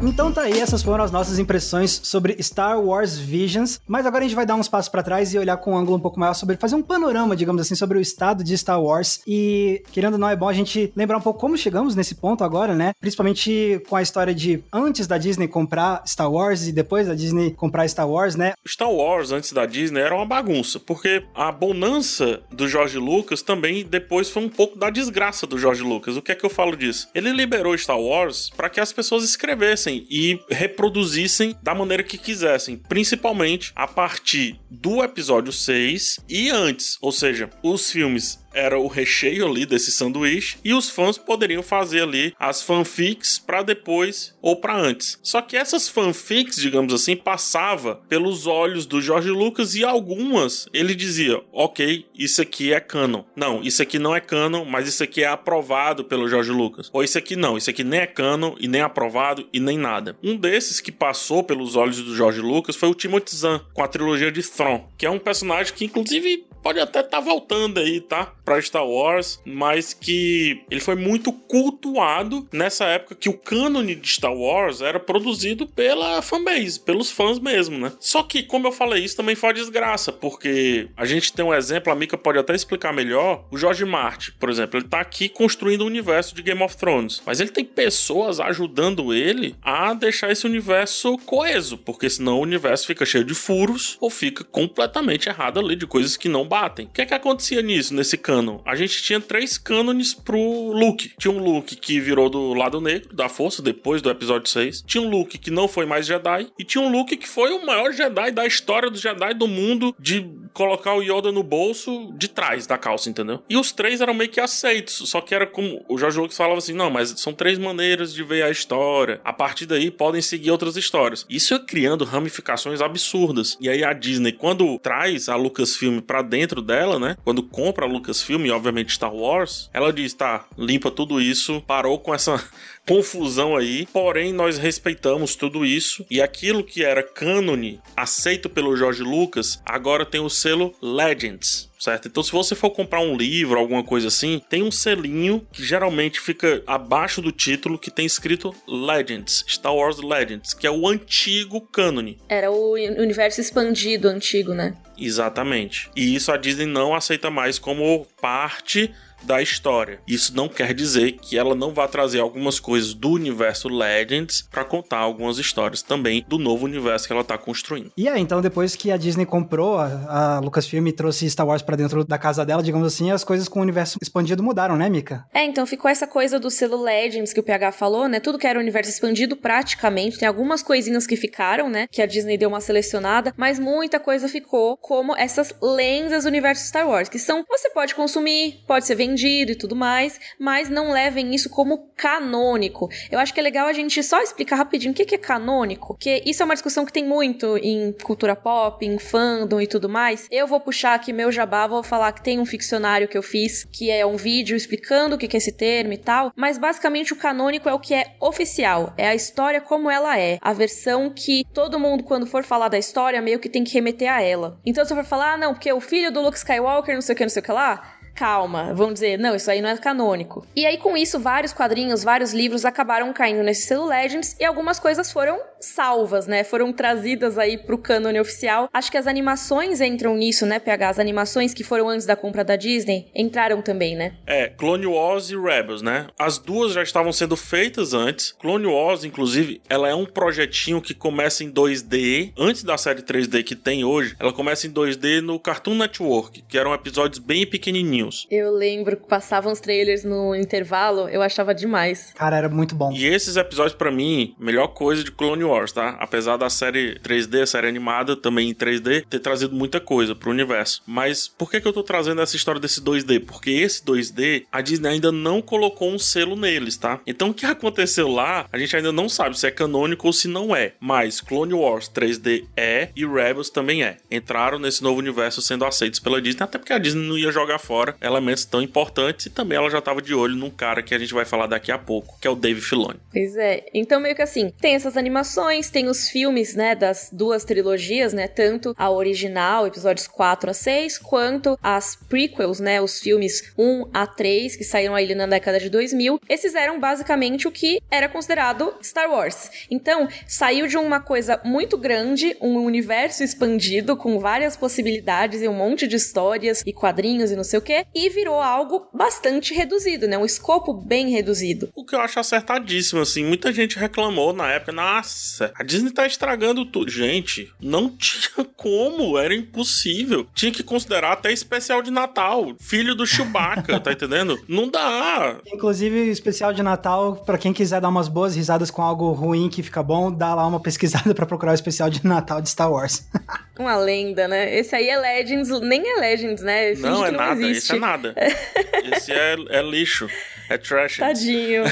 Então tá aí, essas foram as nossas impressões sobre Star Wars Visions, mas agora a gente vai dar uns passos para trás e olhar com um ângulo um pouco maior sobre fazer um panorama, digamos assim, sobre o estado de Star Wars e querendo ou não é bom a gente lembrar um pouco como chegamos nesse ponto agora, né? Principalmente com a história de antes da Disney comprar Star Wars e depois da Disney comprar Star Wars, né? Star Wars antes da Disney era uma bagunça, porque a bonança do George Lucas também depois foi um pouco da desgraça do George Lucas. O que é que eu falo disso? Ele liberou Star Wars para que as pessoas escrevessem e reproduzissem da maneira que quisessem, principalmente a partir do episódio 6 e antes, ou seja, os filmes era o recheio ali desse sanduíche e os fãs poderiam fazer ali as fanfics para depois ou para antes. Só que essas fanfics, digamos assim, passava pelos olhos do George Lucas e algumas ele dizia: "OK, isso aqui é canon". Não, isso aqui não é canon, mas isso aqui é aprovado pelo George Lucas. Ou isso aqui não, isso aqui nem é canon e nem aprovado e nem nada. Um desses que passou pelos olhos do George Lucas foi o Timothy Zahn com a trilogia de Thrawn, que é um personagem que inclusive pode até estar tá voltando aí, tá? Pra Star Wars, mas que ele foi muito cultuado nessa época que o cânone de Star Wars era produzido pela fanbase, pelos fãs mesmo, né? Só que, como eu falei, isso também foi uma desgraça, porque a gente tem um exemplo, a Mika pode até explicar melhor. O George Martin, por exemplo, ele tá aqui construindo o universo de Game of Thrones, mas ele tem pessoas ajudando ele a deixar esse universo coeso, porque senão o universo fica cheio de furos ou fica completamente errado ali de coisas que não batem. O que é que acontecia nisso, nesse A gente tinha três cânones pro Luke. Tinha um Luke que virou do lado negro, da força, depois do episódio 6. Tinha um Luke que não foi mais Jedi. E tinha um Luke que foi o maior Jedi da história dos Jedi do mundo, de colocar o Yoda no bolso de trás da calça, entendeu? E os três eram meio que aceitos. Só que era como o George Lucas falava assim: não, mas são três maneiras de ver a história. A partir daí podem seguir outras histórias. Isso é criando ramificações absurdas. E aí a Disney, quando traz a Lucasfilm dentro dentro dela, né? Quando compra a Lucasfilm e obviamente Star Wars, ela diz: tá, limpa tudo isso, parou com essa confusão aí, porém nós respeitamos tudo isso e aquilo que era cânone aceito pelo George Lucas, agora tem o selo Legends. Certo? Então, se você for comprar um livro, alguma coisa assim, tem um selinho que geralmente fica abaixo do título que tem escrito Legends, Star Wars Legends, que é o antigo cânone. Era o universo expandido antigo, né? Exatamente. E isso a Disney não aceita mais como parte da história. Isso não quer dizer que ela não vá trazer algumas coisas do universo Legends para contar algumas histórias também do novo universo que ela tá construindo. E aí, então depois que a Disney comprou a, a Lucasfilm e trouxe Star Wars para dentro da casa dela, digamos assim, as coisas com o universo expandido mudaram, né, Mika? É, então ficou essa coisa do selo Legends que o PH falou, né? Tudo que era universo expandido praticamente, tem algumas coisinhas que ficaram, né, que a Disney deu uma selecionada, mas muita coisa ficou como essas lendas do universo Star Wars, que são você pode consumir, pode ser vendido vendido e tudo mais, mas não levem isso como canônico. Eu acho que é legal a gente só explicar rapidinho o que é canônico, porque isso é uma discussão que tem muito em cultura pop, em fandom e tudo mais. Eu vou puxar aqui meu jabá, vou falar que tem um ficcionário que eu fiz, que é um vídeo explicando o que é esse termo e tal, mas basicamente o canônico é o que é oficial, é a história como ela é, a versão que todo mundo, quando for falar da história, meio que tem que remeter a ela. Então, se eu for falar, ah, não, porque o filho do Luke Skywalker, não sei o que, não sei o que lá, calma, vão dizer, não, isso aí não é canônico. E aí, com isso, vários quadrinhos, vários livros acabaram caindo nesse selo Legends e algumas coisas foram salvas, né? Foram trazidas aí pro cânone oficial. Acho que as animações entram nisso, né, PH? As animações que foram antes da compra da Disney entraram também, né? É, Clone Wars e Rebels, né? As duas já estavam sendo feitas antes. Clone Wars, inclusive, ela é um projetinho que começa em 2D, antes da série 3D que tem hoje. Ela começa em 2D no Cartoon Network, que eram episódios bem pequenininhos. Eu lembro que passavam os trailers no intervalo, eu achava demais. Cara, era muito bom. E esses episódios, para mim, melhor coisa de Clone Wars, tá? Apesar da série 3D, série animada, também em 3D, ter trazido muita coisa pro universo. Mas por que, que eu tô trazendo essa história desse 2D? Porque esse 2D, a Disney ainda não colocou um selo neles, tá? Então o que aconteceu lá, a gente ainda não sabe se é canônico ou se não é. Mas Clone Wars 3D é e Rebels também é. Entraram nesse novo universo sendo aceitos pela Disney, até porque a Disney não ia jogar fora elementos tão importantes e também ela já tava de olho num cara que a gente vai falar daqui a pouco, que é o Dave Filoni. Pois é. Então meio que assim, tem essas animações, tem os filmes, né, das duas trilogias, né, tanto a original, episódios 4 a 6, quanto as prequels, né, os filmes 1 a 3 que saíram aí na década de 2000. Esses eram basicamente o que era considerado Star Wars. Então, saiu de uma coisa muito grande, um universo expandido com várias possibilidades e um monte de histórias e quadrinhos e não sei o que, e virou algo bastante reduzido, né? Um escopo bem reduzido. O que eu acho acertadíssimo, assim. Muita gente reclamou na época, nossa, a Disney tá estragando tudo. Gente, não tinha como, era impossível. Tinha que considerar até especial de Natal. Filho do Chewbacca, tá entendendo? Não dá. Inclusive, especial de Natal, para quem quiser dar umas boas risadas com algo ruim que fica bom, dá lá uma pesquisada para procurar o especial de Natal de Star Wars. uma lenda, né? Esse aí é Legends, nem é Legends, né? Finge não, é não nada, existe. esse é nada. esse é, é lixo. É trash. Tadinho.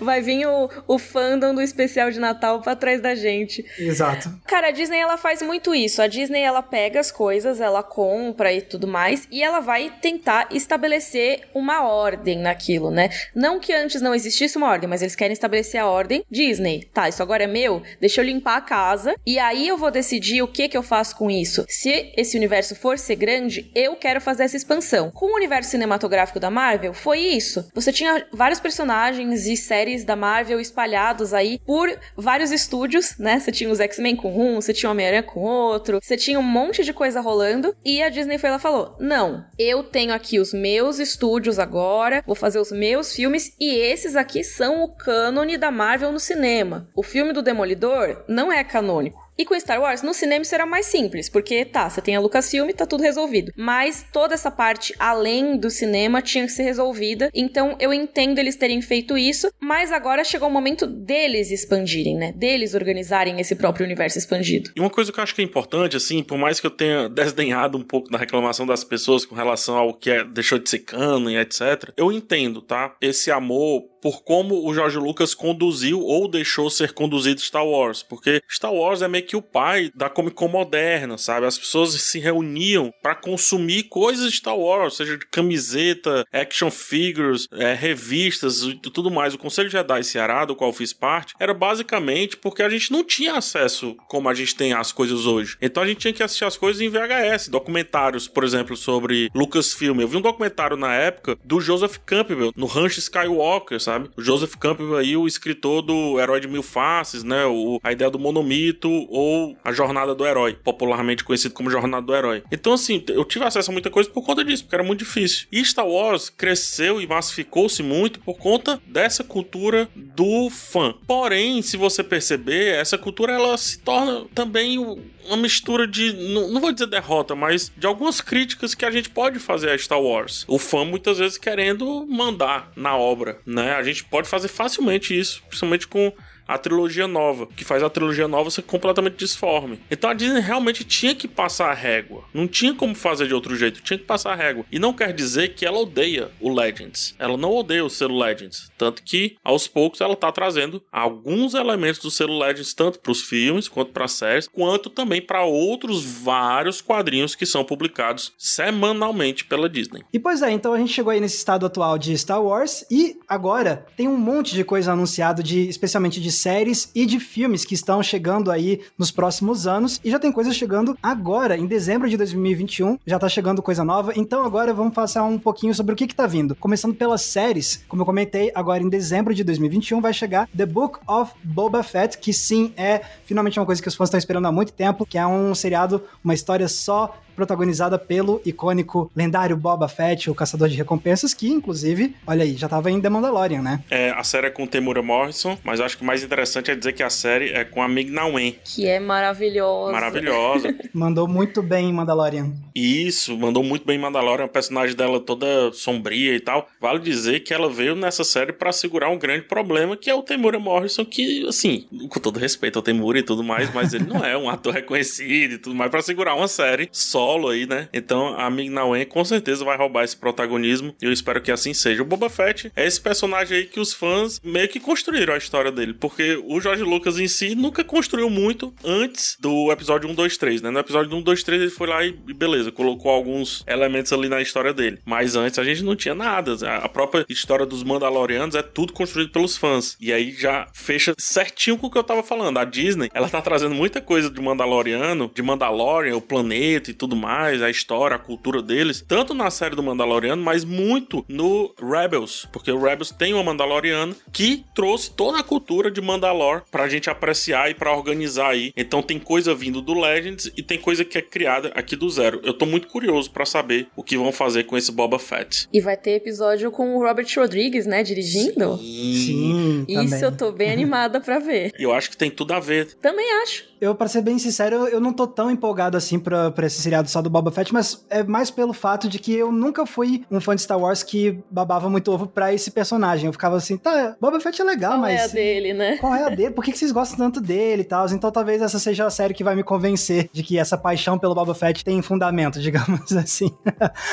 Vai vir o, o fandom do especial de Natal pra trás da gente. Exato. Cara, a Disney ela faz muito isso. A Disney ela pega as coisas, ela compra e tudo mais, e ela vai tentar estabelecer uma ordem naquilo, né? Não que antes não existisse uma ordem, mas eles querem estabelecer a ordem. Disney, tá, isso agora é meu, deixa eu limpar a casa, e aí eu vou decidir o que que eu faço com isso. Se esse universo for ser grande, eu quero fazer essa expansão. Com o universo cinematográfico da Marvel, foi isso. Você tinha vários personagens e séries da Marvel espalhados aí por vários estúdios, né? Você tinha os X-Men com um, você tinha o Homem-Aranha com outro, você tinha um monte de coisa rolando e a Disney foi lá e falou: "Não, eu tenho aqui os meus estúdios agora, vou fazer os meus filmes e esses aqui são o cânone da Marvel no cinema. O filme do Demolidor não é canônico. E com Star Wars, no cinema será mais simples, porque tá, você tem a Lucasfilm, tá tudo resolvido. Mas toda essa parte além do cinema tinha que ser resolvida. Então eu entendo eles terem feito isso, mas agora chegou o momento deles expandirem, né? Deles organizarem esse próprio universo expandido. E uma coisa que eu acho que é importante, assim, por mais que eu tenha desdenhado um pouco da reclamação das pessoas com relação ao que é, deixou de ser cano e etc., eu entendo, tá? Esse amor por como o George Lucas conduziu ou deixou ser conduzido Star Wars, porque Star Wars é meio que o pai da Comic Con moderna, sabe? As pessoas se reuniam para consumir coisas de Star Wars, seja de camiseta, action figures, é, revistas e tudo mais. O Conselho Jedi Ceará, do qual fiz parte, era basicamente porque a gente não tinha acesso como a gente tem as coisas hoje. Então a gente tinha que assistir as coisas em VHS, documentários, por exemplo, sobre Lucasfilm. Eu vi um documentário na época do Joseph Campbell no Rancho Skywalker, sabe? Sabe? O Joseph Campbell aí, o escritor do Herói de Mil Faces, né? O, a ideia do monomito ou a jornada do herói, popularmente conhecido como jornada do herói. Então, assim, eu tive acesso a muita coisa por conta disso, porque era muito difícil. E Star Wars cresceu e massificou-se muito por conta dessa cultura do fã. Porém, se você perceber, essa cultura ela se torna também uma mistura de, não, não, vou dizer derrota, mas de algumas críticas que a gente pode fazer a Star Wars. O fã muitas vezes querendo mandar na obra, né? A gente pode fazer facilmente isso, principalmente com a trilogia nova, que faz a trilogia nova ser completamente disforme. Então a Disney realmente tinha que passar a régua. Não tinha como fazer de outro jeito, tinha que passar a régua. E não quer dizer que ela odeia o Legends. Ela não odeia o selo Legends. Tanto que, aos poucos, ela tá trazendo alguns elementos do selo Legends, tanto para os filmes, quanto para séries, quanto também para outros vários quadrinhos que são publicados semanalmente pela Disney. E pois é, então a gente chegou aí nesse estado atual de Star Wars e agora tem um monte de coisa anunciado de especialmente de séries e de filmes que estão chegando aí nos próximos anos. E já tem coisa chegando agora, em dezembro de 2021, já tá chegando coisa nova. Então agora vamos passar um pouquinho sobre o que que tá vindo. Começando pelas séries, como eu comentei, agora em dezembro de 2021 vai chegar The Book of Boba Fett, que sim é finalmente uma coisa que os fãs estão esperando há muito tempo, que é um seriado, uma história só protagonizada pelo icônico lendário Boba Fett, o caçador de recompensas, que inclusive, olha aí, já tava em The Mandalorian, né? É, a série é com Temura Morrison, mas acho que o mais interessante é dizer que a série é com a Mig Na Wen. Que é maravilhosa. Maravilhosa. mandou muito bem em Mandalorian. Isso, mandou muito bem em Mandalorian, a personagem dela toda sombria e tal. Vale dizer que ela veio nessa série para segurar um grande problema, que é o Temura Morrison, que, assim, com todo respeito ao Temura e tudo mais, mas ele não é um ator reconhecido e tudo mais, para segurar uma série solo aí, né? Então a Mig Na Wen com certeza vai roubar esse protagonismo e eu espero que assim seja. O Boba Fett é esse personagem aí que os fãs meio que construíram a história dele, porque o George Lucas em si nunca construiu muito antes do episódio 1, 2, 3, né? No episódio 1, 2, 3 ele foi lá e beleza, colocou alguns elementos ali na história dele. Mas antes a gente não tinha nada. A própria história dos Mandalorianos é tudo construído pelos fãs. E aí já fecha certinho com o que eu tava falando. A Disney, ela tá trazendo muita coisa de Mandaloriano, de Mandalorian, o planeta e tudo mais, a história, a cultura deles, tanto na série do Mandaloriano, mas muito no Rebels, porque o Rebels tem uma Mandaloriano que trouxe toda a cultura de Mandalor pra gente apreciar e pra organizar aí. Então tem coisa vindo do Legends e tem coisa que é criada aqui do zero. Eu tô muito curioso para saber o que vão fazer com esse Boba Fett. E vai ter episódio com o Robert Rodrigues, né, dirigindo? Sim. Sim Isso também. eu tô bem animada para ver. E eu acho que tem tudo a ver. Também acho. Eu, para ser bem sincero, eu não tô tão empolgado assim pra, pra esse seriado só do Boba Fett, mas é mais pelo fato de que eu nunca fui um fã de Star Wars que babava muito ovo pra esse personagem. Eu ficava assim, tá, Boba Fett é legal, qual mas. Qual é a dele, né? Qual é a dele? Por que, que vocês gostam tanto dele e tal? Então talvez essa seja a série que vai me convencer de que essa paixão pelo Boba Fett tem fundamento, digamos assim.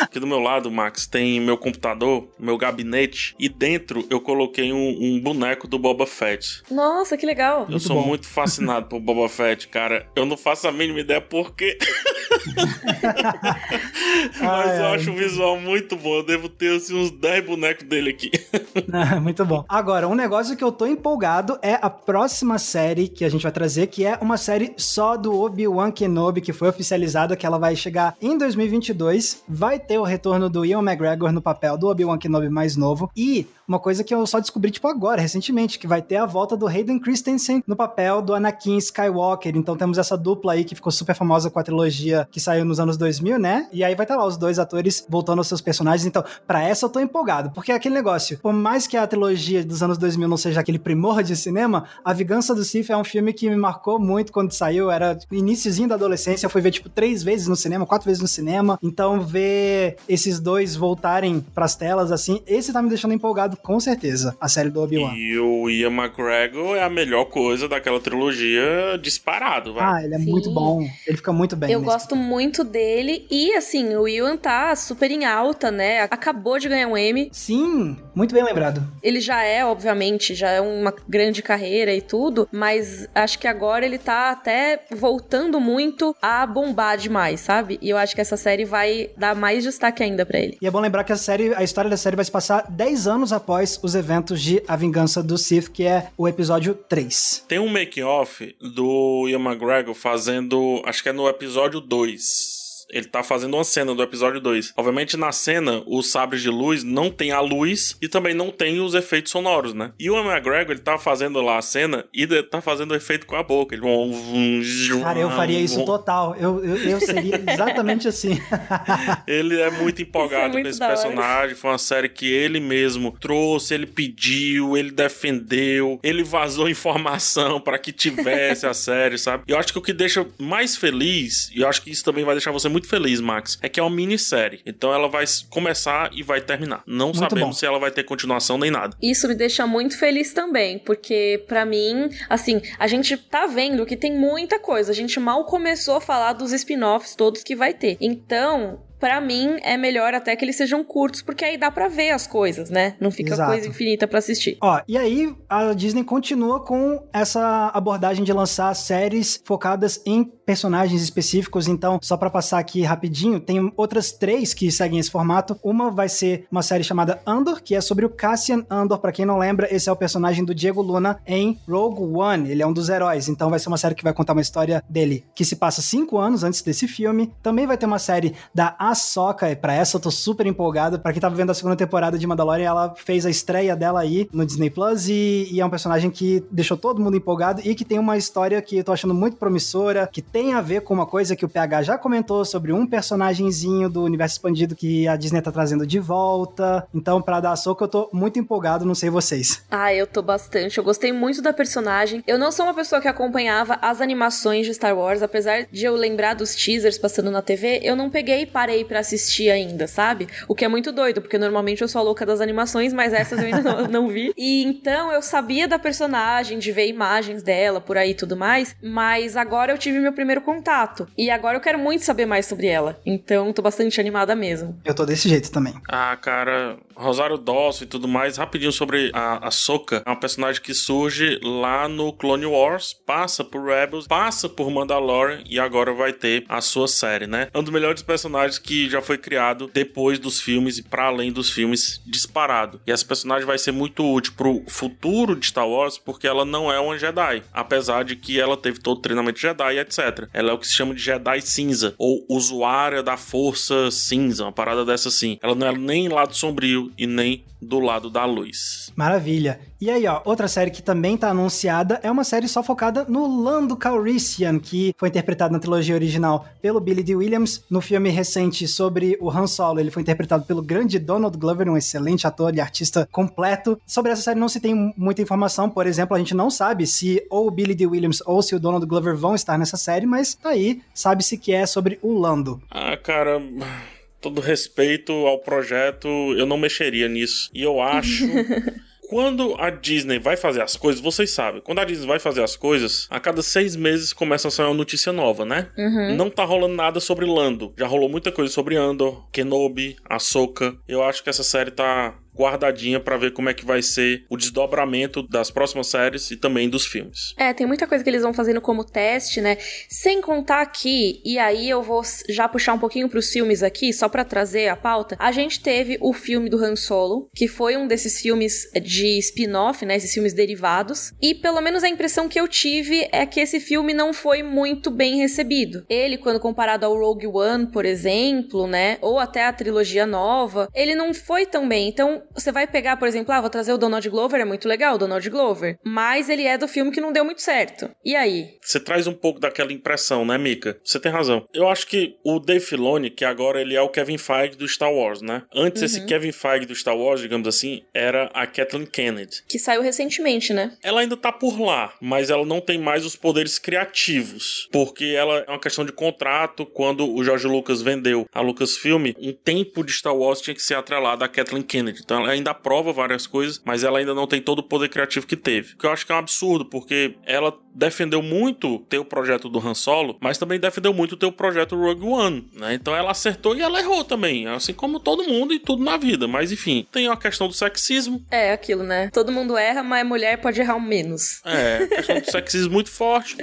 Aqui do meu lado, Max, tem meu computador, meu gabinete, e dentro eu coloquei um, um boneco do Boba Fett. Nossa, que legal. Eu muito sou bom. muito fascinado por Boba Fett, cara. Eu não faço a mínima ideia por quê. Mas eu acho o visual muito bom. Eu devo ter assim, uns 10 bonecos dele aqui. muito bom. Agora, um negócio que eu tô empolgado é a próxima série que a gente vai trazer, que é uma série só do Obi-Wan Kenobi, que foi oficializada, que ela vai chegar em 2022. Vai ter o retorno do Ian McGregor no papel do Obi-Wan Kenobi mais novo. E uma coisa que eu só descobri, tipo, agora, recentemente, que vai ter a volta do Hayden Christensen no papel do Anakin Skywalker. Então temos essa dupla aí que ficou super famosa com a trilogia que saiu nos anos 2000, né? E aí vai estar tá lá os dois atores voltando aos seus personagens. Então, para essa eu tô empolgado, porque é aquele negócio, por mais que a trilogia dos anos 2000 não seja aquele primor de cinema, A Vingança do Sith é um filme que me marcou muito quando saiu, era iníciozinho da adolescência, eu fui ver, tipo, três vezes no cinema, quatro vezes no cinema. Então, ver esses dois voltarem pras telas, assim, esse tá me deixando empolgado com certeza, a série do Obi-Wan. E o Ian McGregor é a melhor coisa daquela trilogia disparado, vai. Ah, ele é Sim. muito bom. Ele fica muito bem. Eu gosto muito dele. E, assim, o Ian tá super em alta, né? Acabou de ganhar um Emmy. Sim, muito bem lembrado. Ele já é, obviamente, já é uma grande carreira e tudo, mas acho que agora ele tá até voltando muito a bombar demais, sabe? E eu acho que essa série vai dar mais destaque ainda para ele. E é bom lembrar que a série, a história da série vai se passar 10 anos após os eventos de A Vingança do Sith, que é o episódio 3. Tem um make-off do Ian McGregor fazendo, acho que é no episódio 2 ele tá fazendo uma cena do episódio 2. Obviamente, na cena, os sabres de luz não tem a luz e também não tem os efeitos sonoros, né? E o McGregor, ele tá fazendo lá a cena e tá fazendo efeito com a boca. Ele... Cara, eu faria isso total. Eu, eu, eu seria exatamente assim. ele é muito empolgado é muito com esse personagem. Foi uma série que ele mesmo trouxe, ele pediu, ele defendeu, ele vazou informação para que tivesse a série, sabe? E eu acho que o que deixa mais feliz, e eu acho que isso também vai deixar você muito feliz, Max, é que é uma minissérie. Então ela vai começar e vai terminar. Não muito sabemos bom. se ela vai ter continuação nem nada. Isso me deixa muito feliz também, porque para mim, assim, a gente tá vendo que tem muita coisa. A gente mal começou a falar dos spin-offs todos que vai ter. Então, para mim é melhor até que eles sejam curtos, porque aí dá para ver as coisas, né? Não fica Exato. coisa infinita para assistir. Ó, e aí a Disney continua com essa abordagem de lançar séries focadas em personagens específicos. Então, só para passar aqui rapidinho, tem outras três que seguem esse formato. Uma vai ser uma série chamada Andor, que é sobre o Cassian Andor. Para quem não lembra, esse é o personagem do Diego Luna em Rogue One. Ele é um dos heróis. Então, vai ser uma série que vai contar uma história dele que se passa cinco anos antes desse filme. Também vai ter uma série da Ahsoka. E pra essa eu tô super empolgado. Pra quem tava vendo a segunda temporada de Mandalorian, ela fez a estreia dela aí no Disney Plus e, e é um personagem que deixou todo mundo empolgado e que tem uma história que eu tô achando muito promissora, que tem a ver com uma coisa que o PH já comentou sobre um personagemzinho do universo expandido que a Disney tá trazendo de volta. Então, pra dar Ahsoka, eu tô muito empolgado, não sei vocês. Ah, eu tô bastante. Eu gostei muito da personagem. Eu não sou uma pessoa que acompanhava as animações de Star Wars, apesar de eu lembrar dos teasers passando na TV, eu não peguei e parei para assistir ainda, sabe? O que é muito doido, porque normalmente eu sou a louca das animações, mas essas eu ainda não, não vi. E então eu sabia da personagem, de ver imagens dela por aí e tudo mais, mas agora eu tive meu primeiro contato. E agora eu quero muito saber mais sobre ela. Então tô bastante animada mesmo. Eu tô desse jeito também. Ah, cara, Rosário Dawson e tudo mais, rapidinho sobre a, a Soka, é uma personagem que surge lá no Clone Wars, passa por Rebels, passa por Mandalorian e agora vai ter a sua série, né? É um dos melhores personagens que já foi criado depois dos filmes e para além dos filmes disparado. E essa personagem vai ser muito útil pro futuro de Star Wars porque ela não é uma Jedi, apesar de que ela teve todo o treinamento Jedi, etc. Ela é o que se chama de Jedi cinza ou usuária da força cinza, uma parada dessa assim. Ela não é nem lado sombrio e nem do lado da luz. Maravilha. E aí, ó, outra série que também tá anunciada é uma série só focada no Lando Calrissian, que foi interpretado na trilogia original pelo Billy D. Williams. No filme recente sobre o Han Solo, ele foi interpretado pelo grande Donald Glover, um excelente ator e artista completo. Sobre essa série não se tem muita informação, por exemplo, a gente não sabe se ou o Billy D. Williams ou se o Donald Glover vão estar nessa série, mas tá aí, sabe-se que é sobre o Lando. Ah, cara todo respeito ao projeto, eu não mexeria nisso. E eu acho. quando a Disney vai fazer as coisas, vocês sabem, quando a Disney vai fazer as coisas, a cada seis meses começa a sair uma notícia nova, né? Uhum. Não tá rolando nada sobre Lando. Já rolou muita coisa sobre Andor, Kenobi, Ahsoka. Eu acho que essa série tá guardadinha para ver como é que vai ser o desdobramento das próximas séries e também dos filmes. É, tem muita coisa que eles vão fazendo como teste, né? Sem contar aqui, e aí eu vou já puxar um pouquinho pros filmes aqui, só para trazer a pauta. A gente teve o filme do Han Solo, que foi um desses filmes de spin-off, né? Esses filmes derivados. E pelo menos a impressão que eu tive é que esse filme não foi muito bem recebido. Ele, quando comparado ao Rogue One, por exemplo, né? Ou até a trilogia nova, ele não foi tão bem. Então, você vai pegar, por exemplo, ah, vou trazer o Donald Glover, é muito legal, o Donald Glover. Mas ele é do filme que não deu muito certo. E aí? Você traz um pouco daquela impressão, né, Mika? Você tem razão. Eu acho que o Dave Filoni, que agora ele é o Kevin Feige do Star Wars, né? Antes, uhum. esse Kevin Feige do Star Wars, digamos assim, era a Kathleen Kennedy. Que saiu recentemente, né? Ela ainda tá por lá, mas ela não tem mais os poderes criativos. Porque ela é uma questão de contrato. Quando o George Lucas vendeu a Lucasfilm, um tempo de Star Wars tinha que ser atrelado a Kathleen Kennedy. Então ela ainda aprova várias coisas, mas ela ainda não tem todo o poder criativo que teve. O que eu acho que é um absurdo, porque ela defendeu muito ter o projeto do Han Solo, mas também defendeu muito ter o projeto Rogue One, né? Então ela acertou e ela errou também, assim como todo mundo e tudo na vida. Mas enfim, tem a questão do sexismo. É, aquilo, né? Todo mundo erra, mas mulher pode errar menos. É, questão do sexismo muito forte,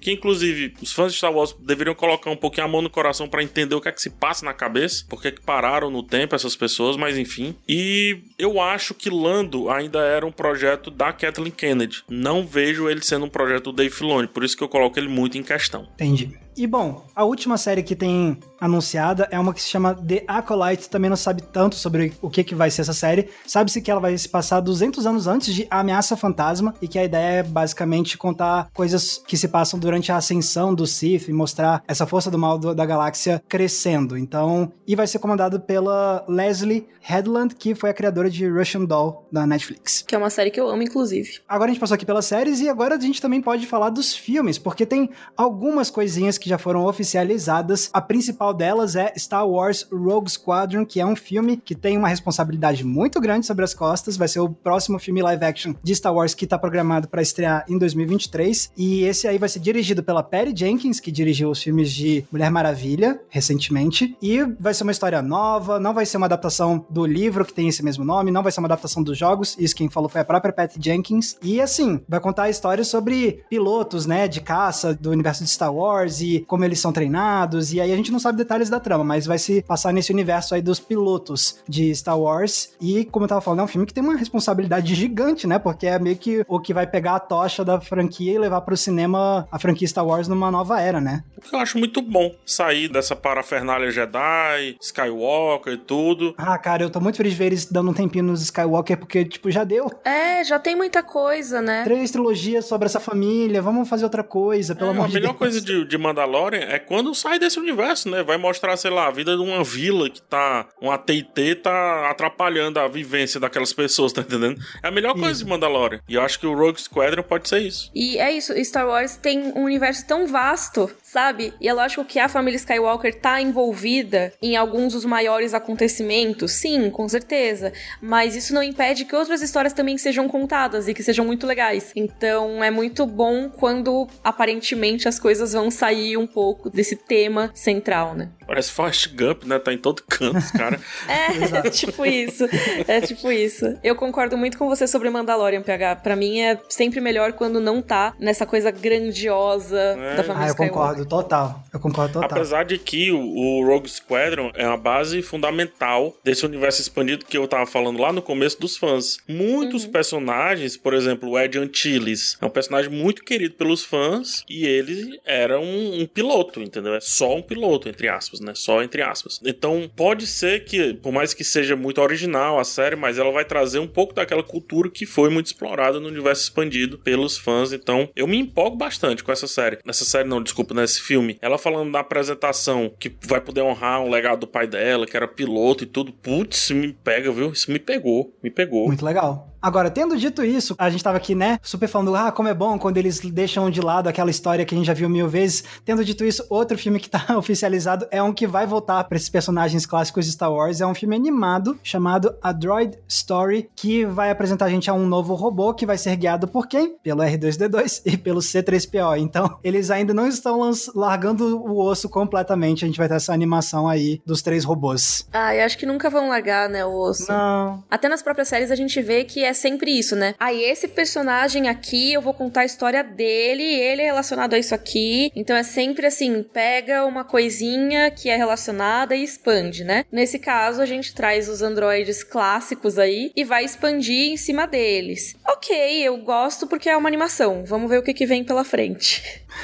que inclusive os fãs de Star Wars deveriam colocar um pouquinho a mão no coração para entender o que é que se passa na cabeça, porque que pararam no tempo essas pessoas, mas enfim. E eu acho que Lando ainda era um projeto da Kathleen Kennedy. Não vejo ele sendo um projeto do Dave Filoni, por isso que eu coloco ele muito em questão. Entendi. E bom, a última série que tem anunciada é uma que se chama The Acolyte, também não sabe tanto sobre o que, que vai ser essa série. Sabe-se que ela vai se passar 200 anos antes de Ameaça Fantasma e que a ideia é basicamente contar coisas que se passam durante a ascensão do Sith e mostrar essa força do mal do, da galáxia crescendo. Então, e vai ser comandado pela Leslie Headland, que foi a criadora de Russian Doll da Netflix. Que é uma série que eu amo, inclusive. Agora a gente passou aqui pelas séries e agora a gente também pode falar dos filmes, porque tem algumas coisinhas que já foram oficializadas. A principal delas é Star Wars Rogue Squadron, que é um filme que tem uma responsabilidade muito grande sobre as costas. Vai ser o próximo filme live action de Star Wars que está programado para estrear em 2023. E esse aí vai ser dirigido pela Patty Jenkins, que dirigiu os filmes de Mulher Maravilha recentemente. E vai ser uma história nova, não vai ser uma adaptação do livro que tem esse mesmo mesmo nome, não vai ser uma adaptação dos jogos, isso quem falou foi a própria Pat Jenkins. E assim, vai contar a história sobre pilotos, né, de caça do universo de Star Wars e como eles são treinados, e aí a gente não sabe detalhes da trama, mas vai se passar nesse universo aí dos pilotos de Star Wars. E como eu tava falando, é um filme que tem uma responsabilidade gigante, né, porque é meio que o que vai pegar a tocha da franquia e levar pro cinema a franquia Star Wars numa nova era, né? O que eu acho muito bom sair dessa parafernália Jedi, Skywalker e tudo. Ah, cara, eu tô muito feliz de ver eles dando um tempinho nos Skywalker, porque, tipo, já deu. É, já tem muita coisa, né? Três trilogias sobre essa família, vamos fazer outra coisa, pelo é, amor de Deus. A melhor coisa de, de Mandalorian é quando sai desse universo, né? Vai mostrar, sei lá, a vida de uma vila que tá. Uma TT tá atrapalhando a vivência daquelas pessoas, tá entendendo? É a melhor isso. coisa de Mandalorian. E eu acho que o Rogue Squadron pode ser isso. E é isso, Star Wars tem um universo tão vasto sabe? E é lógico que a família Skywalker tá envolvida em alguns dos maiores acontecimentos, sim, com certeza. Mas isso não impede que outras histórias também sejam contadas e que sejam muito legais. Então é muito bom quando aparentemente as coisas vão sair um pouco desse tema central, né? Parece Fast Gump, né? Tá em todo canto, cara. é, é tipo isso. É tipo isso. Eu concordo muito com você sobre Mandalorian, PH. Pra mim é sempre melhor quando não tá nessa coisa grandiosa é. da família ah, eu Skywalker. concordo total. Eu concordo total. Apesar de que o, o Rogue Squadron é uma base fundamental desse universo expandido que eu tava falando lá no começo dos fãs. Muitos uhum. personagens, por exemplo, o Ed Antilles, é um personagem muito querido pelos fãs e ele era um, um piloto, entendeu? É só um piloto, entre aspas, né? Só entre aspas. Então, pode ser que, por mais que seja muito original a série, mas ela vai trazer um pouco daquela cultura que foi muito explorada no universo expandido pelos fãs. Então, eu me empolgo bastante com essa série. Nessa série, não, desculpa, filme. Ela falando da apresentação que vai poder honrar o legado do pai dela, que era piloto e tudo. Putz, me pega, viu? Isso me pegou, me pegou. Muito legal. Agora, tendo dito isso, a gente tava aqui, né, super falando, ah, como é bom quando eles deixam de lado aquela história que a gente já viu mil vezes. Tendo dito isso, outro filme que tá oficializado é um que vai voltar para esses personagens clássicos de Star Wars. É um filme animado chamado A Droid Story, que vai apresentar a gente a um novo robô que vai ser guiado por quem? Pelo R2D2 e pelo C3PO. Então, eles ainda não estão largando o osso completamente. A gente vai ter essa animação aí dos três robôs. Ah, eu acho que nunca vão largar, né, o osso. Não. Até nas próprias séries a gente vê que é sempre isso, né? Aí esse personagem aqui, eu vou contar a história dele, ele é relacionado a isso aqui. Então é sempre assim, pega uma coisinha que é relacionada e expande, né? Nesse caso, a gente traz os androides clássicos aí e vai expandir em cima deles. Ok, eu gosto porque é uma animação. Vamos ver o que, que vem pela frente.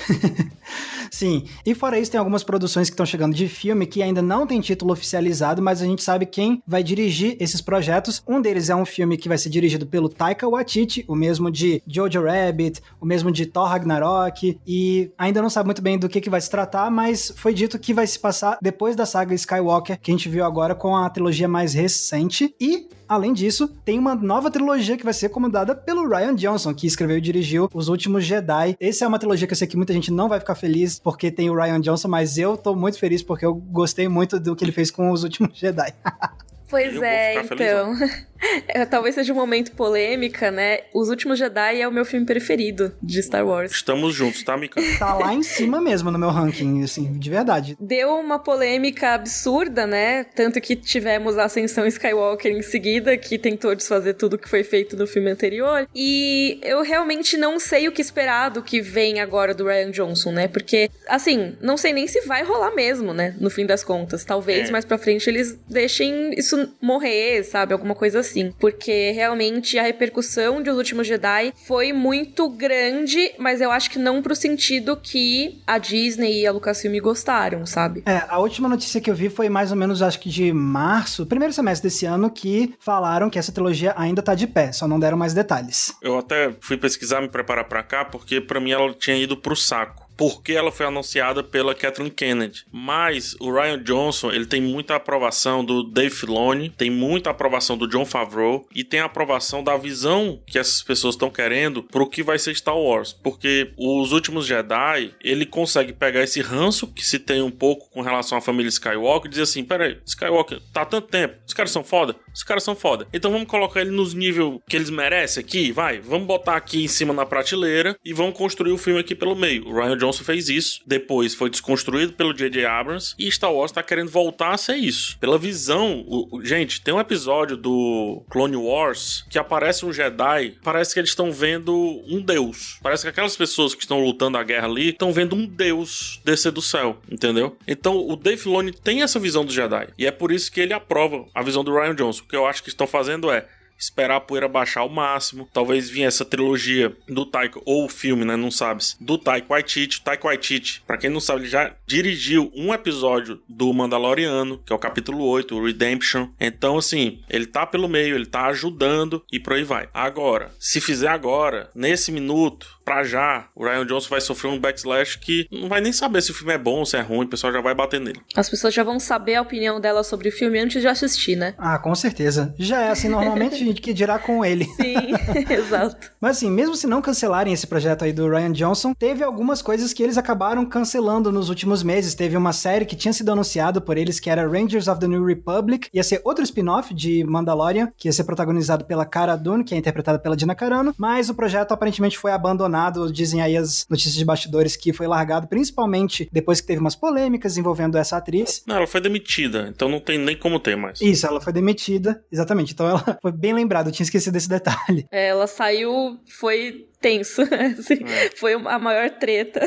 Sim, e fora isso, tem algumas produções que estão chegando de filme que ainda não tem título oficializado, mas a gente sabe quem vai dirigir esses projetos. Um deles é um filme que vai ser dirigido pelo Taika Waititi, o mesmo de Jojo Rabbit, o mesmo de Thor Ragnarok, e ainda não sabe muito bem do que, que vai se tratar, mas foi dito que vai se passar depois da saga Skywalker, que a gente viu agora com a trilogia mais recente. E Além disso, tem uma nova trilogia que vai ser comandada pelo Ryan Johnson, que escreveu e dirigiu Os Últimos Jedi. Essa é uma trilogia que eu sei que muita gente não vai ficar feliz porque tem o Ryan Johnson, mas eu tô muito feliz porque eu gostei muito do que ele fez com Os Últimos Jedi. Pois eu é, então. É, talvez seja um momento polêmica, né? Os Últimos Jedi é o meu filme preferido de Star Wars. Estamos juntos, tá, Mika? Tá lá em cima mesmo no meu ranking, assim, de verdade. Deu uma polêmica absurda, né? Tanto que tivemos a Ascensão Skywalker em seguida, que tentou desfazer tudo que foi feito no filme anterior. E eu realmente não sei o que esperar do que vem agora do Ryan Johnson, né? Porque, assim, não sei nem se vai rolar mesmo, né? No fim das contas. Talvez é. mais pra frente eles deixem isso morrer, sabe? Alguma coisa assim. Porque realmente a repercussão de Os Últimos Jedi foi muito grande, mas eu acho que não pro sentido que a Disney e a Lucasfilm gostaram, sabe? É, a última notícia que eu vi foi mais ou menos, acho que de março, primeiro semestre desse ano, que falaram que essa trilogia ainda tá de pé, só não deram mais detalhes. Eu até fui pesquisar, me preparar para cá, porque para mim ela tinha ido pro saco porque ela foi anunciada pela Kathleen Kennedy. Mas o Ryan Johnson, ele tem muita aprovação do Dave Filoni, tem muita aprovação do John Favreau e tem a aprovação da visão que essas pessoas estão querendo pro que vai ser Star Wars. Porque os últimos Jedi, ele consegue pegar esse ranço que se tem um pouco com relação à família Skywalker e dizer assim: peraí, Skywalker, tá tanto tempo, os caras são foda, os caras são foda. Então vamos colocar ele nos níveis que eles merecem aqui, vai, vamos botar aqui em cima na prateleira e vamos construir o filme aqui pelo meio. O Ryan Johnson fez isso, depois foi desconstruído pelo J.J. Abrams e Star Wars tá querendo voltar a ser isso. Pela visão, o, gente, tem um episódio do Clone Wars que aparece um Jedi, parece que eles estão vendo um deus. Parece que aquelas pessoas que estão lutando a guerra ali estão vendo um deus descer do céu, entendeu? Então o Dave Filoni tem essa visão do Jedi e é por isso que ele aprova a visão do Ryan Johnson. O que eu acho que estão fazendo é esperar a poeira baixar ao máximo. Talvez vinha essa trilogia do Taika, ou o filme, né? Não sabes. Do Taika Waititi. Taika Waititi, pra quem não sabe, ele já dirigiu um episódio do Mandaloriano, que é o capítulo 8, o Redemption. Então, assim, ele tá pelo meio, ele tá ajudando e por aí vai. Agora, se fizer agora, nesse minuto, pra já, o Ryan Johnson vai sofrer um backslash que não vai nem saber se o filme é bom ou se é ruim, o pessoal já vai bater nele. As pessoas já vão saber a opinião dela sobre o filme antes de assistir, né? Ah, com certeza. Já é assim normalmente, gente, que dirá com ele. Sim, exato. Mas assim, mesmo se não cancelarem esse projeto aí do Ryan Johnson, teve algumas coisas que eles acabaram cancelando nos últimos meses. Teve uma série que tinha sido anunciada por eles, que era Rangers of the New Republic, ia ser outro spin-off de Mandalorian, que ia ser protagonizado pela Cara Dune, que é interpretada pela Dina Carano, mas o projeto aparentemente foi abandonado Dizem aí as notícias de bastidores que foi largado, principalmente depois que teve umas polêmicas envolvendo essa atriz. Não, ela foi demitida, então não tem nem como ter mais. Isso, ela foi demitida, exatamente. Então ela foi bem lembrada, eu tinha esquecido desse detalhe. É, ela saiu, foi tenso. Assim, é. Foi a maior treta.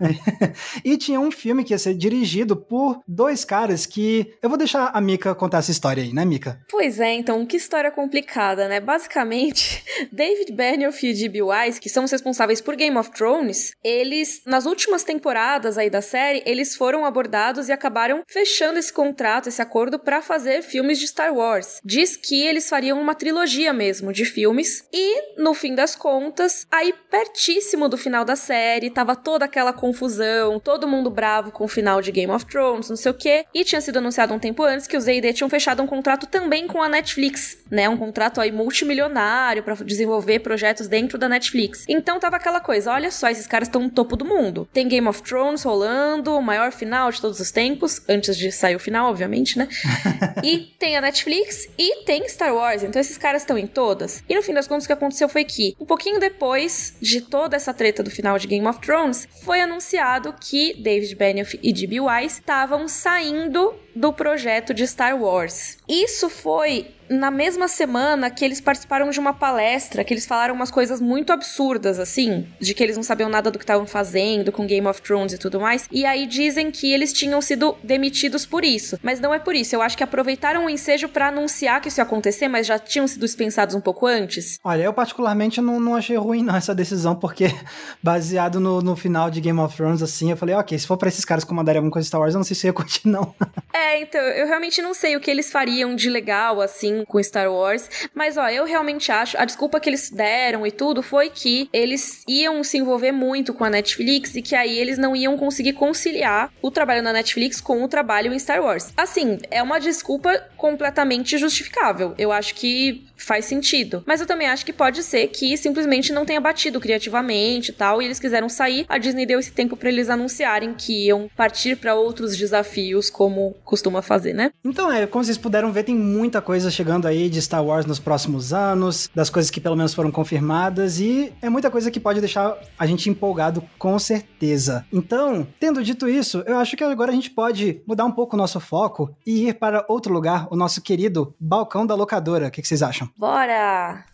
e tinha um filme que ia ser dirigido por dois caras que. Eu vou deixar a Mika contar essa história aí, né, Mika? Pois é, então, que história complicada, né? Basicamente, David Benioff e D.B. Wise, que são os responsáveis por Game of Thrones, eles, nas últimas temporadas aí da série, eles foram abordados e acabaram fechando esse contrato, esse acordo, para fazer filmes de Star Wars. Diz que eles fariam uma trilogia mesmo de filmes, e, no fim das contas, Aí, pertíssimo do final da série, tava toda aquela confusão, todo mundo bravo com o final de Game of Thrones, não sei o quê. E tinha sido anunciado um tempo antes que os D&D tinham fechado um contrato também com a Netflix, né? Um contrato aí multimilionário para desenvolver projetos dentro da Netflix. Então tava aquela coisa, olha só, esses caras estão no topo do mundo. Tem Game of Thrones rolando, o maior final de todos os tempos, antes de sair o final, obviamente, né? e tem a Netflix e tem Star Wars, então esses caras estão em todas. E no fim das contas o que aconteceu foi que, um pouquinho depois depois de toda essa treta do final de Game of Thrones, foi anunciado que David Benioff e D.B. Wise estavam saindo do projeto de Star Wars. Isso foi na mesma semana que eles participaram de uma palestra, que eles falaram umas coisas muito absurdas, assim, de que eles não sabiam nada do que estavam fazendo com Game of Thrones e tudo mais. E aí dizem que eles tinham sido demitidos por isso. Mas não é por isso. Eu acho que aproveitaram o ensejo para anunciar que isso ia acontecer, mas já tinham sido dispensados um pouco antes. Olha, eu particularmente não, não achei ruim não essa decisão, porque baseado no, no final de Game of Thrones, assim, eu falei, ok, se for pra esses caras comandarem alguma coisa de Star Wars, eu não sei se eu ia curtir, não. é, então, eu realmente não sei o que eles fariam de legal, assim, com Star Wars. Mas, ó, eu realmente acho. A desculpa que eles deram e tudo foi que eles iam se envolver muito com a Netflix e que aí eles não iam conseguir conciliar o trabalho na Netflix com o trabalho em Star Wars. Assim, é uma desculpa completamente justificável. Eu acho que faz sentido. Mas eu também acho que pode ser que simplesmente não tenha batido criativamente e tal, e eles quiseram sair. A Disney deu esse tempo para eles anunciarem que iam partir para outros desafios, como costuma fazer, né? Então, é, como vocês puderam ver, tem muita coisa chegando aí de Star Wars nos próximos anos, das coisas que pelo menos foram confirmadas, e é muita coisa que pode deixar a gente empolgado com certeza. Então, tendo dito isso, eu acho que agora a gente pode mudar um pouco o nosso foco e ir para outro lugar, o nosso querido balcão da locadora. O que, que vocês acham? Bora!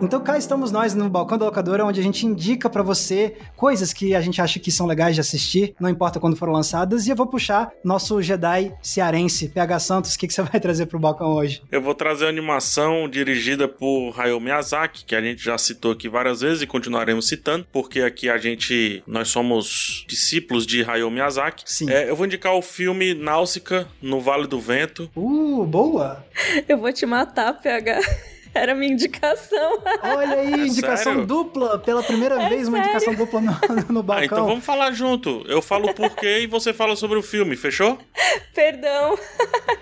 Então cá estamos nós no balcão da locadora, onde a gente indica para você coisas que a gente acha que são legais de assistir, não importa quando foram lançadas. E eu vou puxar nosso Jedi cearense, PH Santos. O que, que você vai trazer pro balcão hoje? Eu vou trazer a animação dirigida por Hayao Miyazaki, que a gente já citou aqui várias vezes e continuaremos citando, porque aqui a gente, nós somos discípulos de Hayao Miyazaki. Sim. É, eu vou indicar o filme Náusica no Vale do Vento. Uh, boa! Eu vou te matar, PH. Era minha indicação. Olha aí, É indicação sério? dupla. Pela primeira É vez, uma sério? indicação dupla no, no balcão. Ah, então vamos falar junto. Eu falo o porquê e você fala sobre o filme, fechou? Perdão.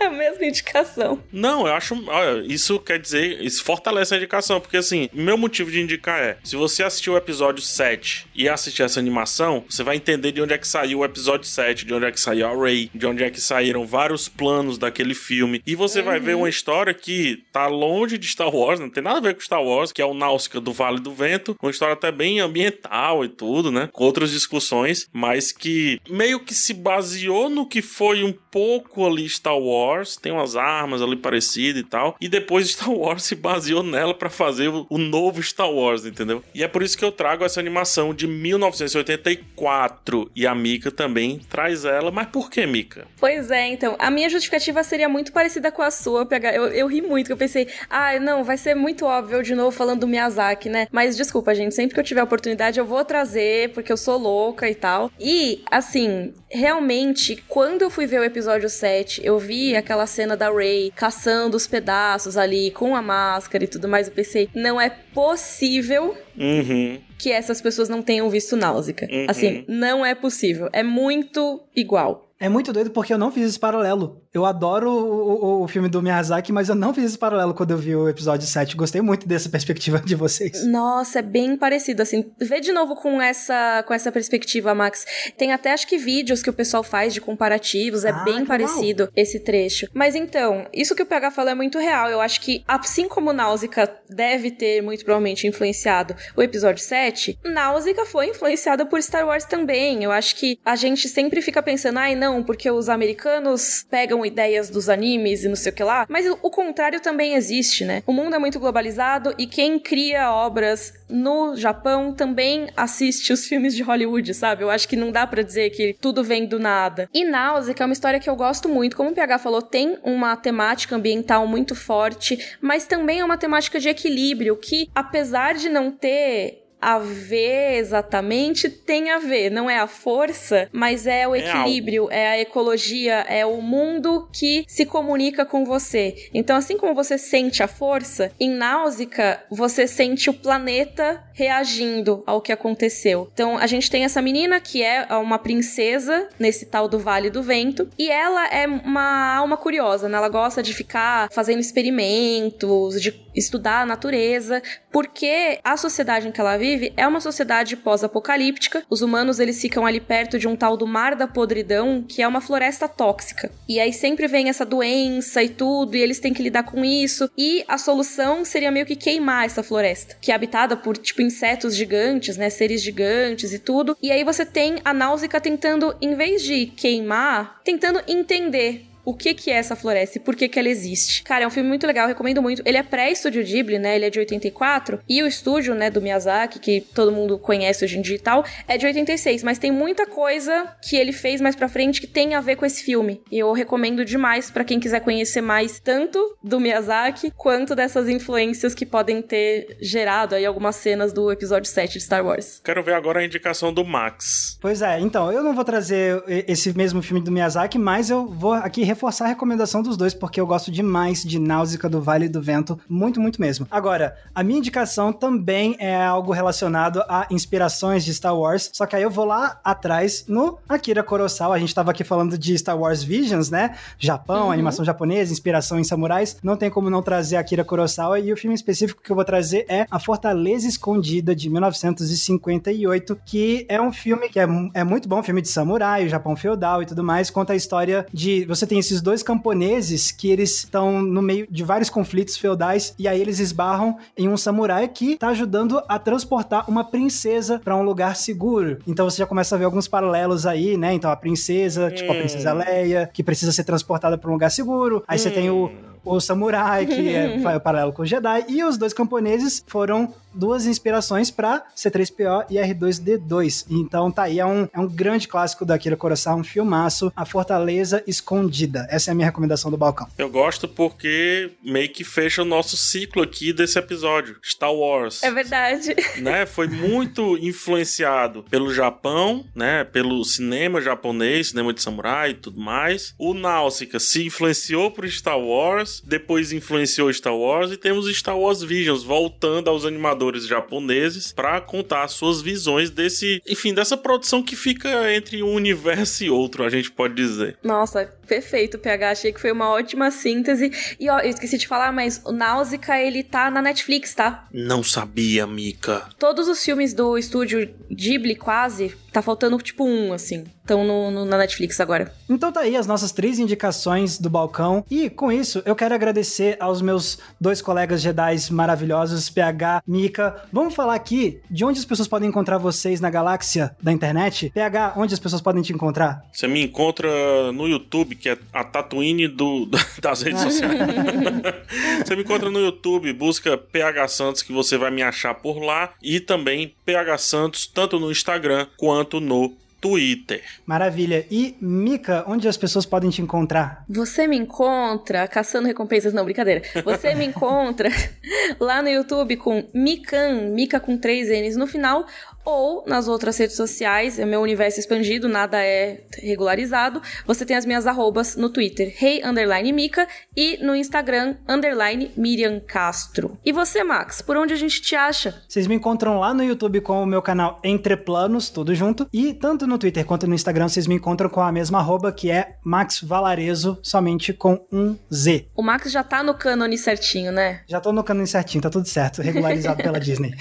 É a mesma indicação. Não, eu acho. Olha, isso quer dizer. Isso fortalece a indicação. Porque assim, meu motivo de indicar é: se você assistiu o episódio 7 e assistir essa animação, você vai entender de onde é que saiu o episódio 7, de onde é que saiu a Ray, de onde é que saíram vários planos daquele filme. E você vai ver uma história que tá longe de Star Wars, não tem nada a ver com Star Wars, que é o Náusica do Vale do Vento. Uma história até bem ambiental e tudo, né? Com outras discussões, mas que meio que se baseou no que foi um pouco ali Star Wars. Tem umas armas ali parecidas e tal. E depois Star Wars se baseou nela pra fazer o, novo Star Wars, entendeu? E é por isso que eu trago essa animação de 1984. E a Mika também traz ela. Mas por que, Mika? Pois é, então. A minha justificativa seria muito parecida com a sua, PH. Eu, eu ri muito, eu pensei, ah, não, vai ser muito óbvio de novo falando do Miyazaki, né? Mas desculpa, gente, sempre que eu tiver oportunidade eu vou trazer, porque eu sou louca e tal. E, assim, realmente, quando eu fui ver o episódio 7, eu vi aquela cena da Ray caçando os pedaços ali com a máscara e tudo mais. Eu pensei, não é possível Uhum. que essas pessoas não tenham visto Náusica. Uhum. Assim, não é possível. É muito igual. É muito doido porque eu não fiz esse paralelo. Eu adoro o, o- o filme do Miyazaki, mas eu não fiz esse paralelo quando eu vi o episódio 7. Gostei muito dessa perspectiva de vocês. Nossa, é bem parecido, assim. Vê de novo com essa, com essa perspectiva, Max. Tem até, acho que, vídeos que o pessoal faz de comparativos. É Ah, bem parecido esse trecho. Mas então, isso que o PH falou é muito real. Eu acho que, assim como Náusica deve ter, muito provavelmente, influenciado o episódio 7, Náusica foi influenciada por Star Wars também. Eu acho que a gente sempre fica pensando, ai, não, porque os americanos pegam ideias dos animes e não sei o que lá. Mas o contrário também existe, né? O mundo é muito globalizado e quem cria obras no Japão também assiste os filmes de Hollywood, sabe? Eu acho que não dá pra dizer que tudo vem do nada. E Náusea, é uma história que eu gosto muito. Como o PH falou, tem uma temática ambiental muito forte, mas também é uma temática de equilíbrio que, apesar de não ter a ver exatamente, tem a ver. Não é a força, mas é o É equilíbrio, é, a ecologia, é o mundo que se comunica com você. Então, assim como você sente a força, em Náusica, você sente o planeta reagindo ao que aconteceu. Então, a gente tem essa menina que é uma princesa nesse tal do Vale do Vento, e ela é uma alma curiosa, né? Ela gosta de ficar fazendo experimentos, de estudar a natureza, porque a sociedade em que ela vive é uma sociedade pós-apocalíptica. Os humanos eles ficam ali perto de um tal do Mar da Podridão, que é uma floresta tóxica. E aí sempre vem essa doença e tudo, e eles têm que lidar com isso. E a solução seria meio que queimar essa floresta, que é habitada por tipo insetos gigantes, né, seres gigantes e tudo. E aí você tem a Náusea tentando, em vez de queimar, tentando entender o que que é essa floresta e por que que ela existe. Cara, é um filme muito legal, recomendo muito. Ele é pré-estúdio Ghibli, né? Ele é de 84 e o estúdio, né, do Miyazaki, que todo mundo conhece hoje em dia e tal, é de 86, mas tem muita coisa que ele fez mais pra frente que tem a ver com esse filme. E eu recomendo demais pra quem quiser conhecer mais tanto do Miyazaki quanto dessas influências que podem ter gerado aí algumas cenas do episódio 7 de Star Wars. Quero ver agora a indicação do Max. Pois é, então, eu não vou trazer esse mesmo filme do Miyazaki, mas eu vou aqui reforçar a recomendação dos dois, porque eu gosto demais de Náusica do Vale do Vento, muito, muito mesmo. Agora, a minha indicação também é algo relacionado a inspirações de Star Wars, só que aí eu vou lá atrás no Akira Kurosawa, a gente tava aqui falando de Star Wars Visions, né? Japão, Uhum. animação japonesa, inspiração em samurais, não tem como não trazer Akira Kurosawa, e o filme específico que eu vou trazer é A Fortaleza Escondida, de 1958, que é um filme que é, é muito bom, filme de samurai, o Japão feudal e tudo mais, conta a história de... Você tem esses dois camponeses que eles estão no meio de vários conflitos feudais, e aí eles esbarram em um samurai que tá ajudando a transportar uma princesa para um lugar seguro. Então você já começa a ver alguns paralelos aí, né? Então a princesa, tipo a Hum. princesa Leia, que precisa ser transportada para um lugar seguro. Aí você tem o, o samurai, que é, faz o paralelo com o Jedi, e os dois camponeses foram duas inspirações para C3PO e R2D2. Então tá aí, é um, é um grande clássico da Akira Kurosawa, um filmaço, A Fortaleza Escondida. Essa é a minha recomendação do balcão. Eu gosto porque meio que fecha o nosso ciclo aqui desse episódio, Star Wars. É verdade. Né? Foi muito influenciado pelo Japão, né? Pelo cinema japonês, cinema de samurai e tudo mais. O Náusica se influenciou por Star Wars, depois influenciou Star Wars e temos Star Wars Visions voltando aos animadores japoneses para contar suas visões desse, enfim, dessa produção que fica entre um universo e outro, a gente pode dizer. Nossa, perfeito, PH. Achei que foi uma ótima síntese. E ó, eu esqueci de falar, mas o Náusica, ele tá na Netflix, tá? Não sabia, Mika. Todos os filmes do estúdio Ghibli, quase, tá faltando tipo um, assim. Estão no, no, na Netflix agora. Então tá aí as nossas três indicações do balcão. E com isso, eu quero agradecer aos meus dois colegas Jedi maravilhosos, PH, Mika. Vamos falar aqui de onde as pessoas podem encontrar vocês na galáxia da internet. PH, onde as pessoas podem te encontrar? Você me encontra no YouTube, que é a Tatooine do, das redes sociais. você me encontra no YouTube, busca PH Santos, que você vai me achar por lá. E também PH Santos, tanto no Instagram quanto no Twitter. Maravilha. E, Mika, onde as pessoas podem te encontrar? Você me encontra caçando recompensas, não, brincadeira. Você me encontra lá no YouTube com Mikan, Mika com três N's no final, ou nas outras redes sociais, é meu universo expandido, nada é regularizado. Você tem as minhas arrobas no Twitter, hey, underline Mica, e no Instagram, underline Miriam Castro. E você, Max, por onde a gente te acha? Vocês me encontram lá no YouTube com o meu canal Entre Planos, tudo junto, e tanto no Twitter quanto no Instagram vocês me encontram com a mesma arroba, que é Max Valarezo, somente com um Z. O Max já tá no cânone certinho, né? Já tô no cânone certinho, tá tudo certo, regularizado pela Disney.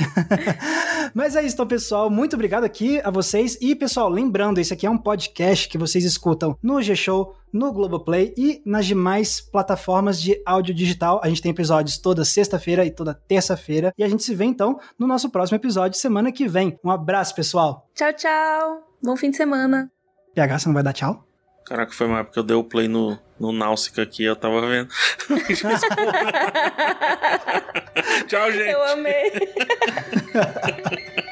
Mas é isso, então, pessoal pessoal. Muito obrigado aqui a vocês. E, pessoal, lembrando, esse aqui é um podcast que vocês escutam no G-Show, no Globoplay e nas demais plataformas de áudio digital. A gente tem episódios toda sexta-feira e toda terça-feira. E a gente se vê, então, no nosso próximo episódio semana que vem. Um abraço, pessoal. Tchau, tchau. Bom fim de semana. PH, você não vai dar tchau? Caraca, foi uma época que eu dei o play no, no Náusica aqui, eu tava vendo. Tchau, gente. Eu amei.